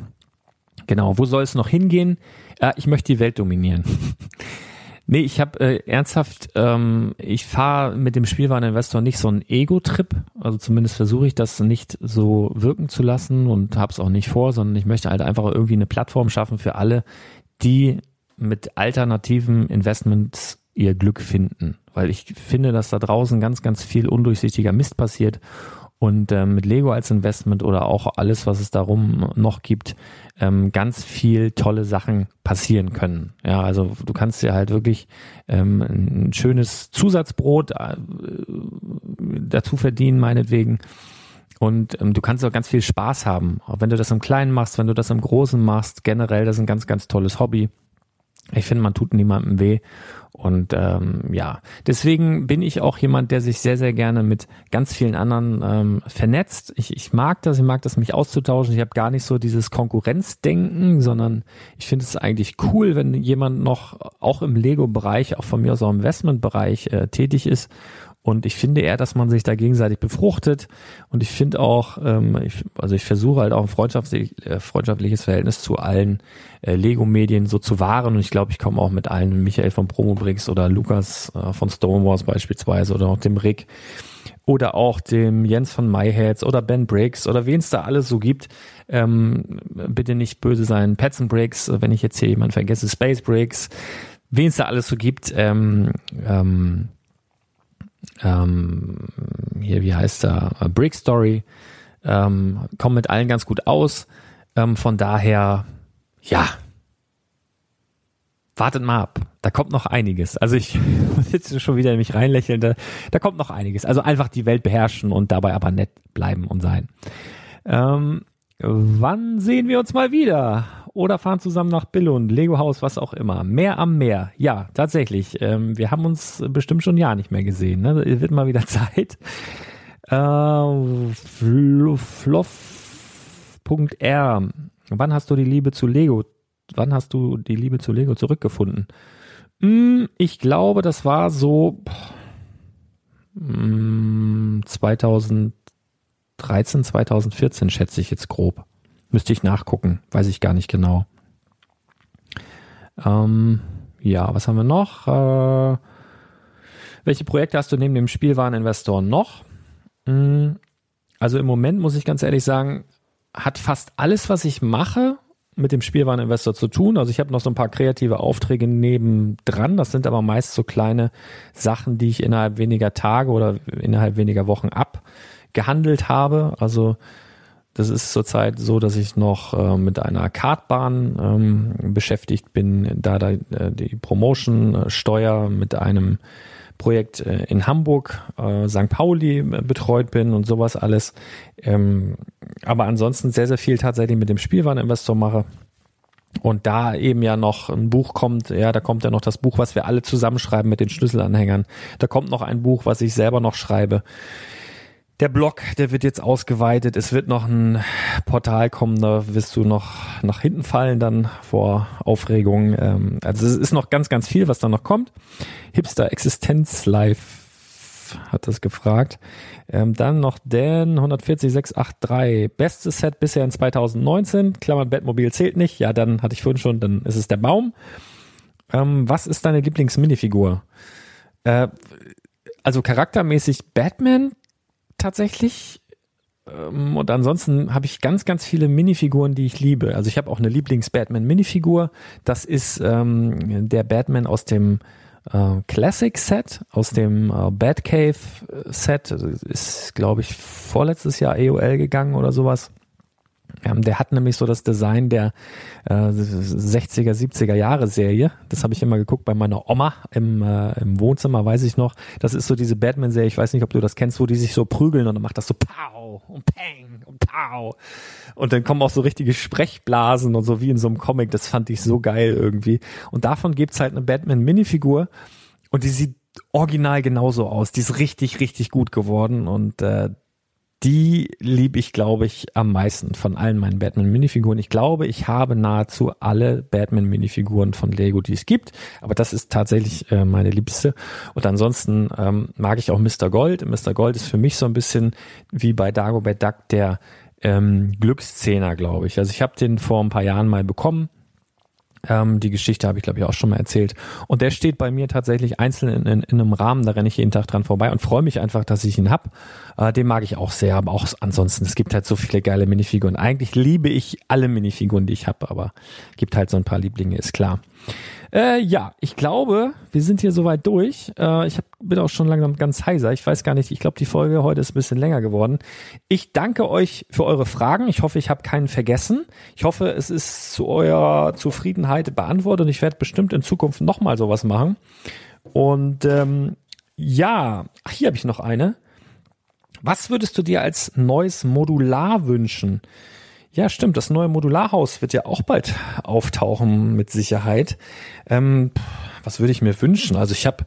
genau, wo soll es noch hingehen? Äh, ich möchte die Welt dominieren. Nee, ich habe äh, ernsthaft, ähm, ich fahre mit dem Spielwareninvestor nicht so einen Ego-Trip. Also zumindest versuche ich das nicht so wirken zu lassen und habe es auch nicht vor, sondern ich möchte halt einfach irgendwie eine Plattform schaffen für alle, die mit alternativen Investments ihr Glück finden. Weil ich finde, dass da draußen ganz, ganz viel undurchsichtiger Mist passiert und ähm, mit Lego als Investment oder auch alles, was es darum noch gibt, ähm, ganz viel tolle Sachen passieren können. Ja, also du kannst dir halt wirklich ähm, ein schönes Zusatzbrot äh, dazu verdienen, meinetwegen. Und ähm, du kannst auch ganz viel Spaß haben. Auch wenn du das im Kleinen machst, wenn du das im Großen machst, generell, das ist ein ganz, ganz tolles Hobby. Ich finde, man tut niemandem weh. Und ähm, ja, deswegen bin ich auch jemand, der sich sehr, sehr gerne mit ganz vielen anderen ähm, vernetzt. Ich, ich mag das, ich mag das, mich auszutauschen. Ich habe gar nicht so dieses Konkurrenzdenken, sondern ich finde es eigentlich cool, wenn jemand noch auch im Lego-Bereich, auch von mir aus auch im Investment-Bereich äh, tätig ist Und ich finde eher, dass man sich da gegenseitig befruchtet. Und ich finde auch, ähm, ich, also ich versuche halt auch ein freundschaftlich, äh, freundschaftliches Verhältnis zu allen äh, Lego-Medien so zu wahren. Und ich glaube, ich komme auch mit allen, Michael von Promobrix oder Lukas äh, von Stonewalls beispielsweise oder auch dem Rick oder auch dem Jens von MyHeads oder Ben Briggs oder wen es da alles so gibt. Ähm, bitte nicht böse sein. Pets and Briggs, wenn ich jetzt hier jemanden vergesse, Space Briggs, wen es da alles so gibt. Ähm, ähm, ähm, hier, wie heißt er, äh, Brick Story, ähm, kommen mit allen ganz gut aus. Ähm, von daher, ja, wartet mal ab. Da kommt noch einiges. Also ich jetzt schon wieder in mich reinlächeln. Da, da kommt noch einiges. Also einfach die Welt beherrschen und dabei aber nett bleiben und sein. Ähm, wann sehen wir uns mal wieder? Oder fahren zusammen nach Billund, Lego Haus, was auch immer. Mehr am Meer. Ja, tatsächlich. Ähm, wir haben uns bestimmt schon ein Jahr nicht mehr gesehen. Ne? Wird mal wieder Zeit. Äh, Fluff.r. Wann hast du die Liebe zu Lego? Wann hast du die Liebe zu Lego zurückgefunden? Hm, ich glaube, das war so hm, 2013, 2014 schätze ich jetzt grob. Müsste ich nachgucken, weiß ich gar nicht genau. Ähm, ja, was haben wir noch? Äh, welche Projekte hast du neben dem Spielwareninvestor noch? Hm, also im Moment muss ich ganz ehrlich sagen, hat fast alles, was ich mache, mit dem Spielwareninvestor zu tun. Also ich habe noch so ein paar kreative Aufträge nebendran. Das sind aber meist so kleine Sachen, die ich innerhalb weniger Tage oder innerhalb weniger Wochen abgehandelt habe. Also das ist zurzeit so, dass ich noch äh, mit einer Kartbahn ähm, beschäftigt bin, da, da äh, die Promotion-Steuer mit einem Projekt äh, in Hamburg, äh, St. Pauli äh, betreut bin und sowas alles. Ähm, aber ansonsten sehr, sehr viel tatsächlich mit dem Spielwareninvestor mache. Und da eben ja noch ein Buch kommt, ja, da kommt ja noch das Buch, was wir alle zusammenschreiben mit den Schlüsselanhängern. Da kommt noch ein Buch, was ich selber noch schreibe. Der Blog, der wird jetzt ausgeweitet. Es wird noch ein Portal kommen, da wirst du noch nach hinten fallen dann vor Aufregung. Ähm, also es ist noch ganz, ganz viel, was da noch kommt. Hipster Existenz Live hat das gefragt. Ähm, dann noch Dan 140683. Bestes Set bisher in 2019. Klammern Batmobil zählt nicht. Ja, dann hatte ich vorhin schon, dann ist es der Baum. Ähm, was ist deine Lieblingsminifigur? Äh, also charaktermäßig Batman tatsächlich. Ähm, und ansonsten habe ich ganz, ganz viele Minifiguren, die ich liebe. Also ich habe auch eine Lieblings-Batman-Minifigur. Das ist ähm, der Batman aus dem äh, Classic-Set, aus dem äh, Batcave-Set. Ist, glaube ich, vorletztes Jahr EOL gegangen oder sowas. Ähm, der hat nämlich so das Design der äh, 60er, 70er Jahre Serie. Das habe ich immer geguckt bei meiner Oma im, äh, im Wohnzimmer, weiß ich noch. Das ist so diese Batman-Serie, ich weiß nicht, ob du das kennst, wo die sich so prügeln und dann macht das so Pow und Peng und Pow. Und dann kommen auch so richtige Sprechblasen und so wie in so einem Comic. Das fand ich so geil irgendwie. Und davon gibt's halt eine Batman-Minifigur und die sieht original genauso aus. Die ist richtig, richtig gut geworden und äh, die liebe ich, glaube ich, am meisten von allen meinen Batman-Minifiguren. Ich glaube, ich habe nahezu alle Batman-Minifiguren von Lego, die es gibt. Aber das ist tatsächlich äh, meine liebste. Und ansonsten ähm, mag ich auch Mr. Gold. Mr. Gold ist für mich so ein bisschen wie bei Dagobert Duck der ähm, Glückszehner, glaube ich. Also ich habe den vor ein paar Jahren mal bekommen ähm, die Geschichte habe ich, glaube ich, auch schon mal erzählt. Und der steht bei mir tatsächlich einzeln in, in, in einem Rahmen, da renne ich jeden Tag dran vorbei und freue mich einfach, dass ich ihn hab. Äh, den mag ich auch sehr, aber auch ansonsten, es gibt halt so viele geile Minifiguren. Eigentlich liebe ich alle Minifiguren, die ich habe, aber gibt halt so ein paar Lieblinge, ist klar. Äh, ja, ich glaube, wir sind hier soweit durch. Äh, ich hab, bin auch schon langsam ganz heiser. Ich weiß gar nicht, ich glaube, die Folge heute ist ein bisschen länger geworden. Ich danke euch für eure Fragen. Ich hoffe, ich habe keinen vergessen. Ich hoffe, es ist zu eurer Zufriedenheit beantwortet und ich werde bestimmt in Zukunft nochmal sowas machen. Und ähm, ja, ach, hier habe ich noch eine. Was würdest du dir als neues Modular wünschen? Ja, stimmt. Das neue Modularhaus wird ja auch bald auftauchen mit Sicherheit. Ähm, was würde ich mir wünschen? Also ich habe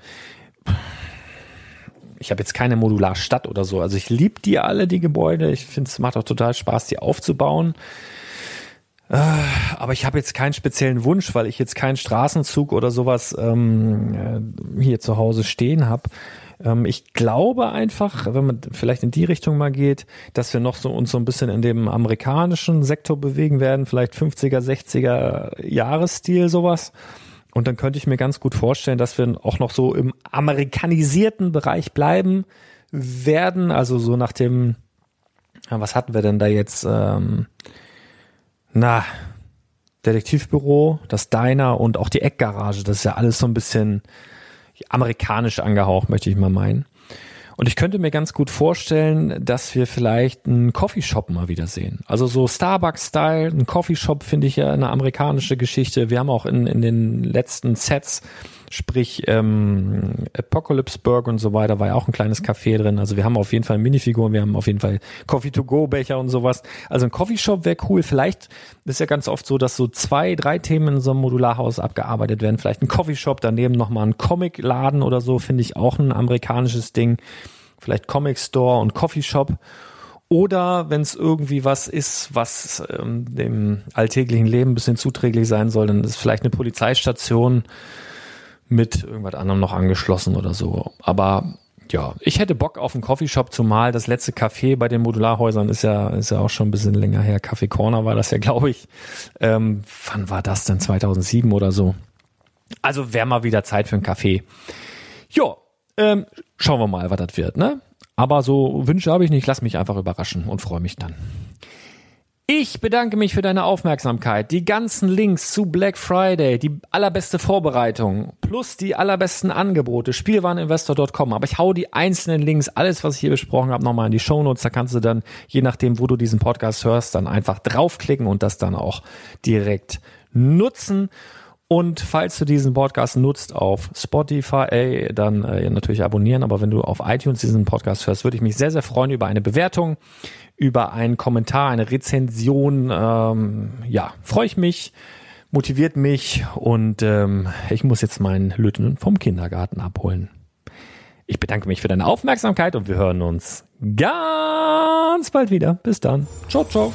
ich habe jetzt keine Modularstadt oder so. Also ich liebe die alle, die Gebäude. Ich finde, es macht auch total Spaß, die aufzubauen. Äh, aber ich habe jetzt keinen speziellen Wunsch, weil ich jetzt keinen Straßenzug oder sowas ähm, äh, hier zu Hause stehen habe. Ähm, ich glaube einfach, wenn man vielleicht in die Richtung mal geht, dass wir noch so uns so ein bisschen in dem amerikanischen Sektor bewegen werden, vielleicht 50er, 60er Jahresstil sowas. Und dann könnte ich mir ganz gut vorstellen, dass wir auch noch so im amerikanisierten Bereich bleiben werden. Also so nach dem, was hatten wir denn da jetzt? Ähm, na, Detektivbüro, das Diner und auch die Eckgarage. Das ist ja alles so ein bisschen amerikanisch angehaucht, möchte ich mal meinen. Und ich könnte mir ganz gut vorstellen, dass wir vielleicht einen Coffeeshop mal wieder sehen. Also so Starbucks-Style, ein Coffeeshop finde ich ja eine amerikanische Geschichte. Wir haben auch in, in den letzten Sets sprich ähm, Apocalypseburg und so weiter, war ja auch ein kleines Café drin. Also wir haben auf jeden Fall Minifiguren, wir haben auf jeden Fall Coffee-to-go-Becher und sowas. Also ein Coffeeshop wäre cool. Vielleicht ist ja ganz oft so, dass so zwei, drei Themen in so einem Modularhaus abgearbeitet werden. Vielleicht ein Coffeeshop, daneben nochmal ein Comic-Laden oder so, finde ich auch ein amerikanisches Ding. Vielleicht Comic Store und Coffeeshop. Oder wenn es irgendwie was ist, was ähm, dem alltäglichen Leben ein bisschen zuträglich sein soll, dann ist vielleicht eine Polizeistation mit irgendwas anderem noch angeschlossen oder so. Aber ja, ich hätte Bock auf einen Coffeeshop, zumal das letzte Café bei den Modularhäusern ist ja, ist ja auch schon ein bisschen länger her. Café Corner war das ja, glaube ich. Ähm, wann war das denn? 2007 oder so. Also wäre mal wieder Zeit für ein Café. Ja, ähm, schauen wir mal, was das wird, ne? Aber so Wünsche habe ich nicht. Lass mich einfach überraschen und freue mich dann. Ich bedanke mich für deine Aufmerksamkeit. Die ganzen Links zu Black Friday, die allerbeste Vorbereitung plus die allerbesten Angebote, spielwareninvestor.com. Aber ich hau die einzelnen Links, alles, was ich hier besprochen habe, nochmal in die Shownotes. Da kannst du dann, je nachdem, wo du diesen Podcast hörst, dann einfach draufklicken und das dann auch direkt nutzen. Und falls du diesen Podcast nutzt auf Spotify, dann äh, natürlich abonnieren. Aber wenn du auf iTunes diesen Podcast hörst, würde ich mich sehr, sehr freuen über eine Bewertung über einen Kommentar, eine Rezension. Ähm, ja, freue ich mich, motiviert mich und ähm, ich muss jetzt meinen Lütten vom Kindergarten abholen. Ich bedanke mich für deine Aufmerksamkeit und wir hören uns ganz bald wieder. Bis dann. Ciao, ciao.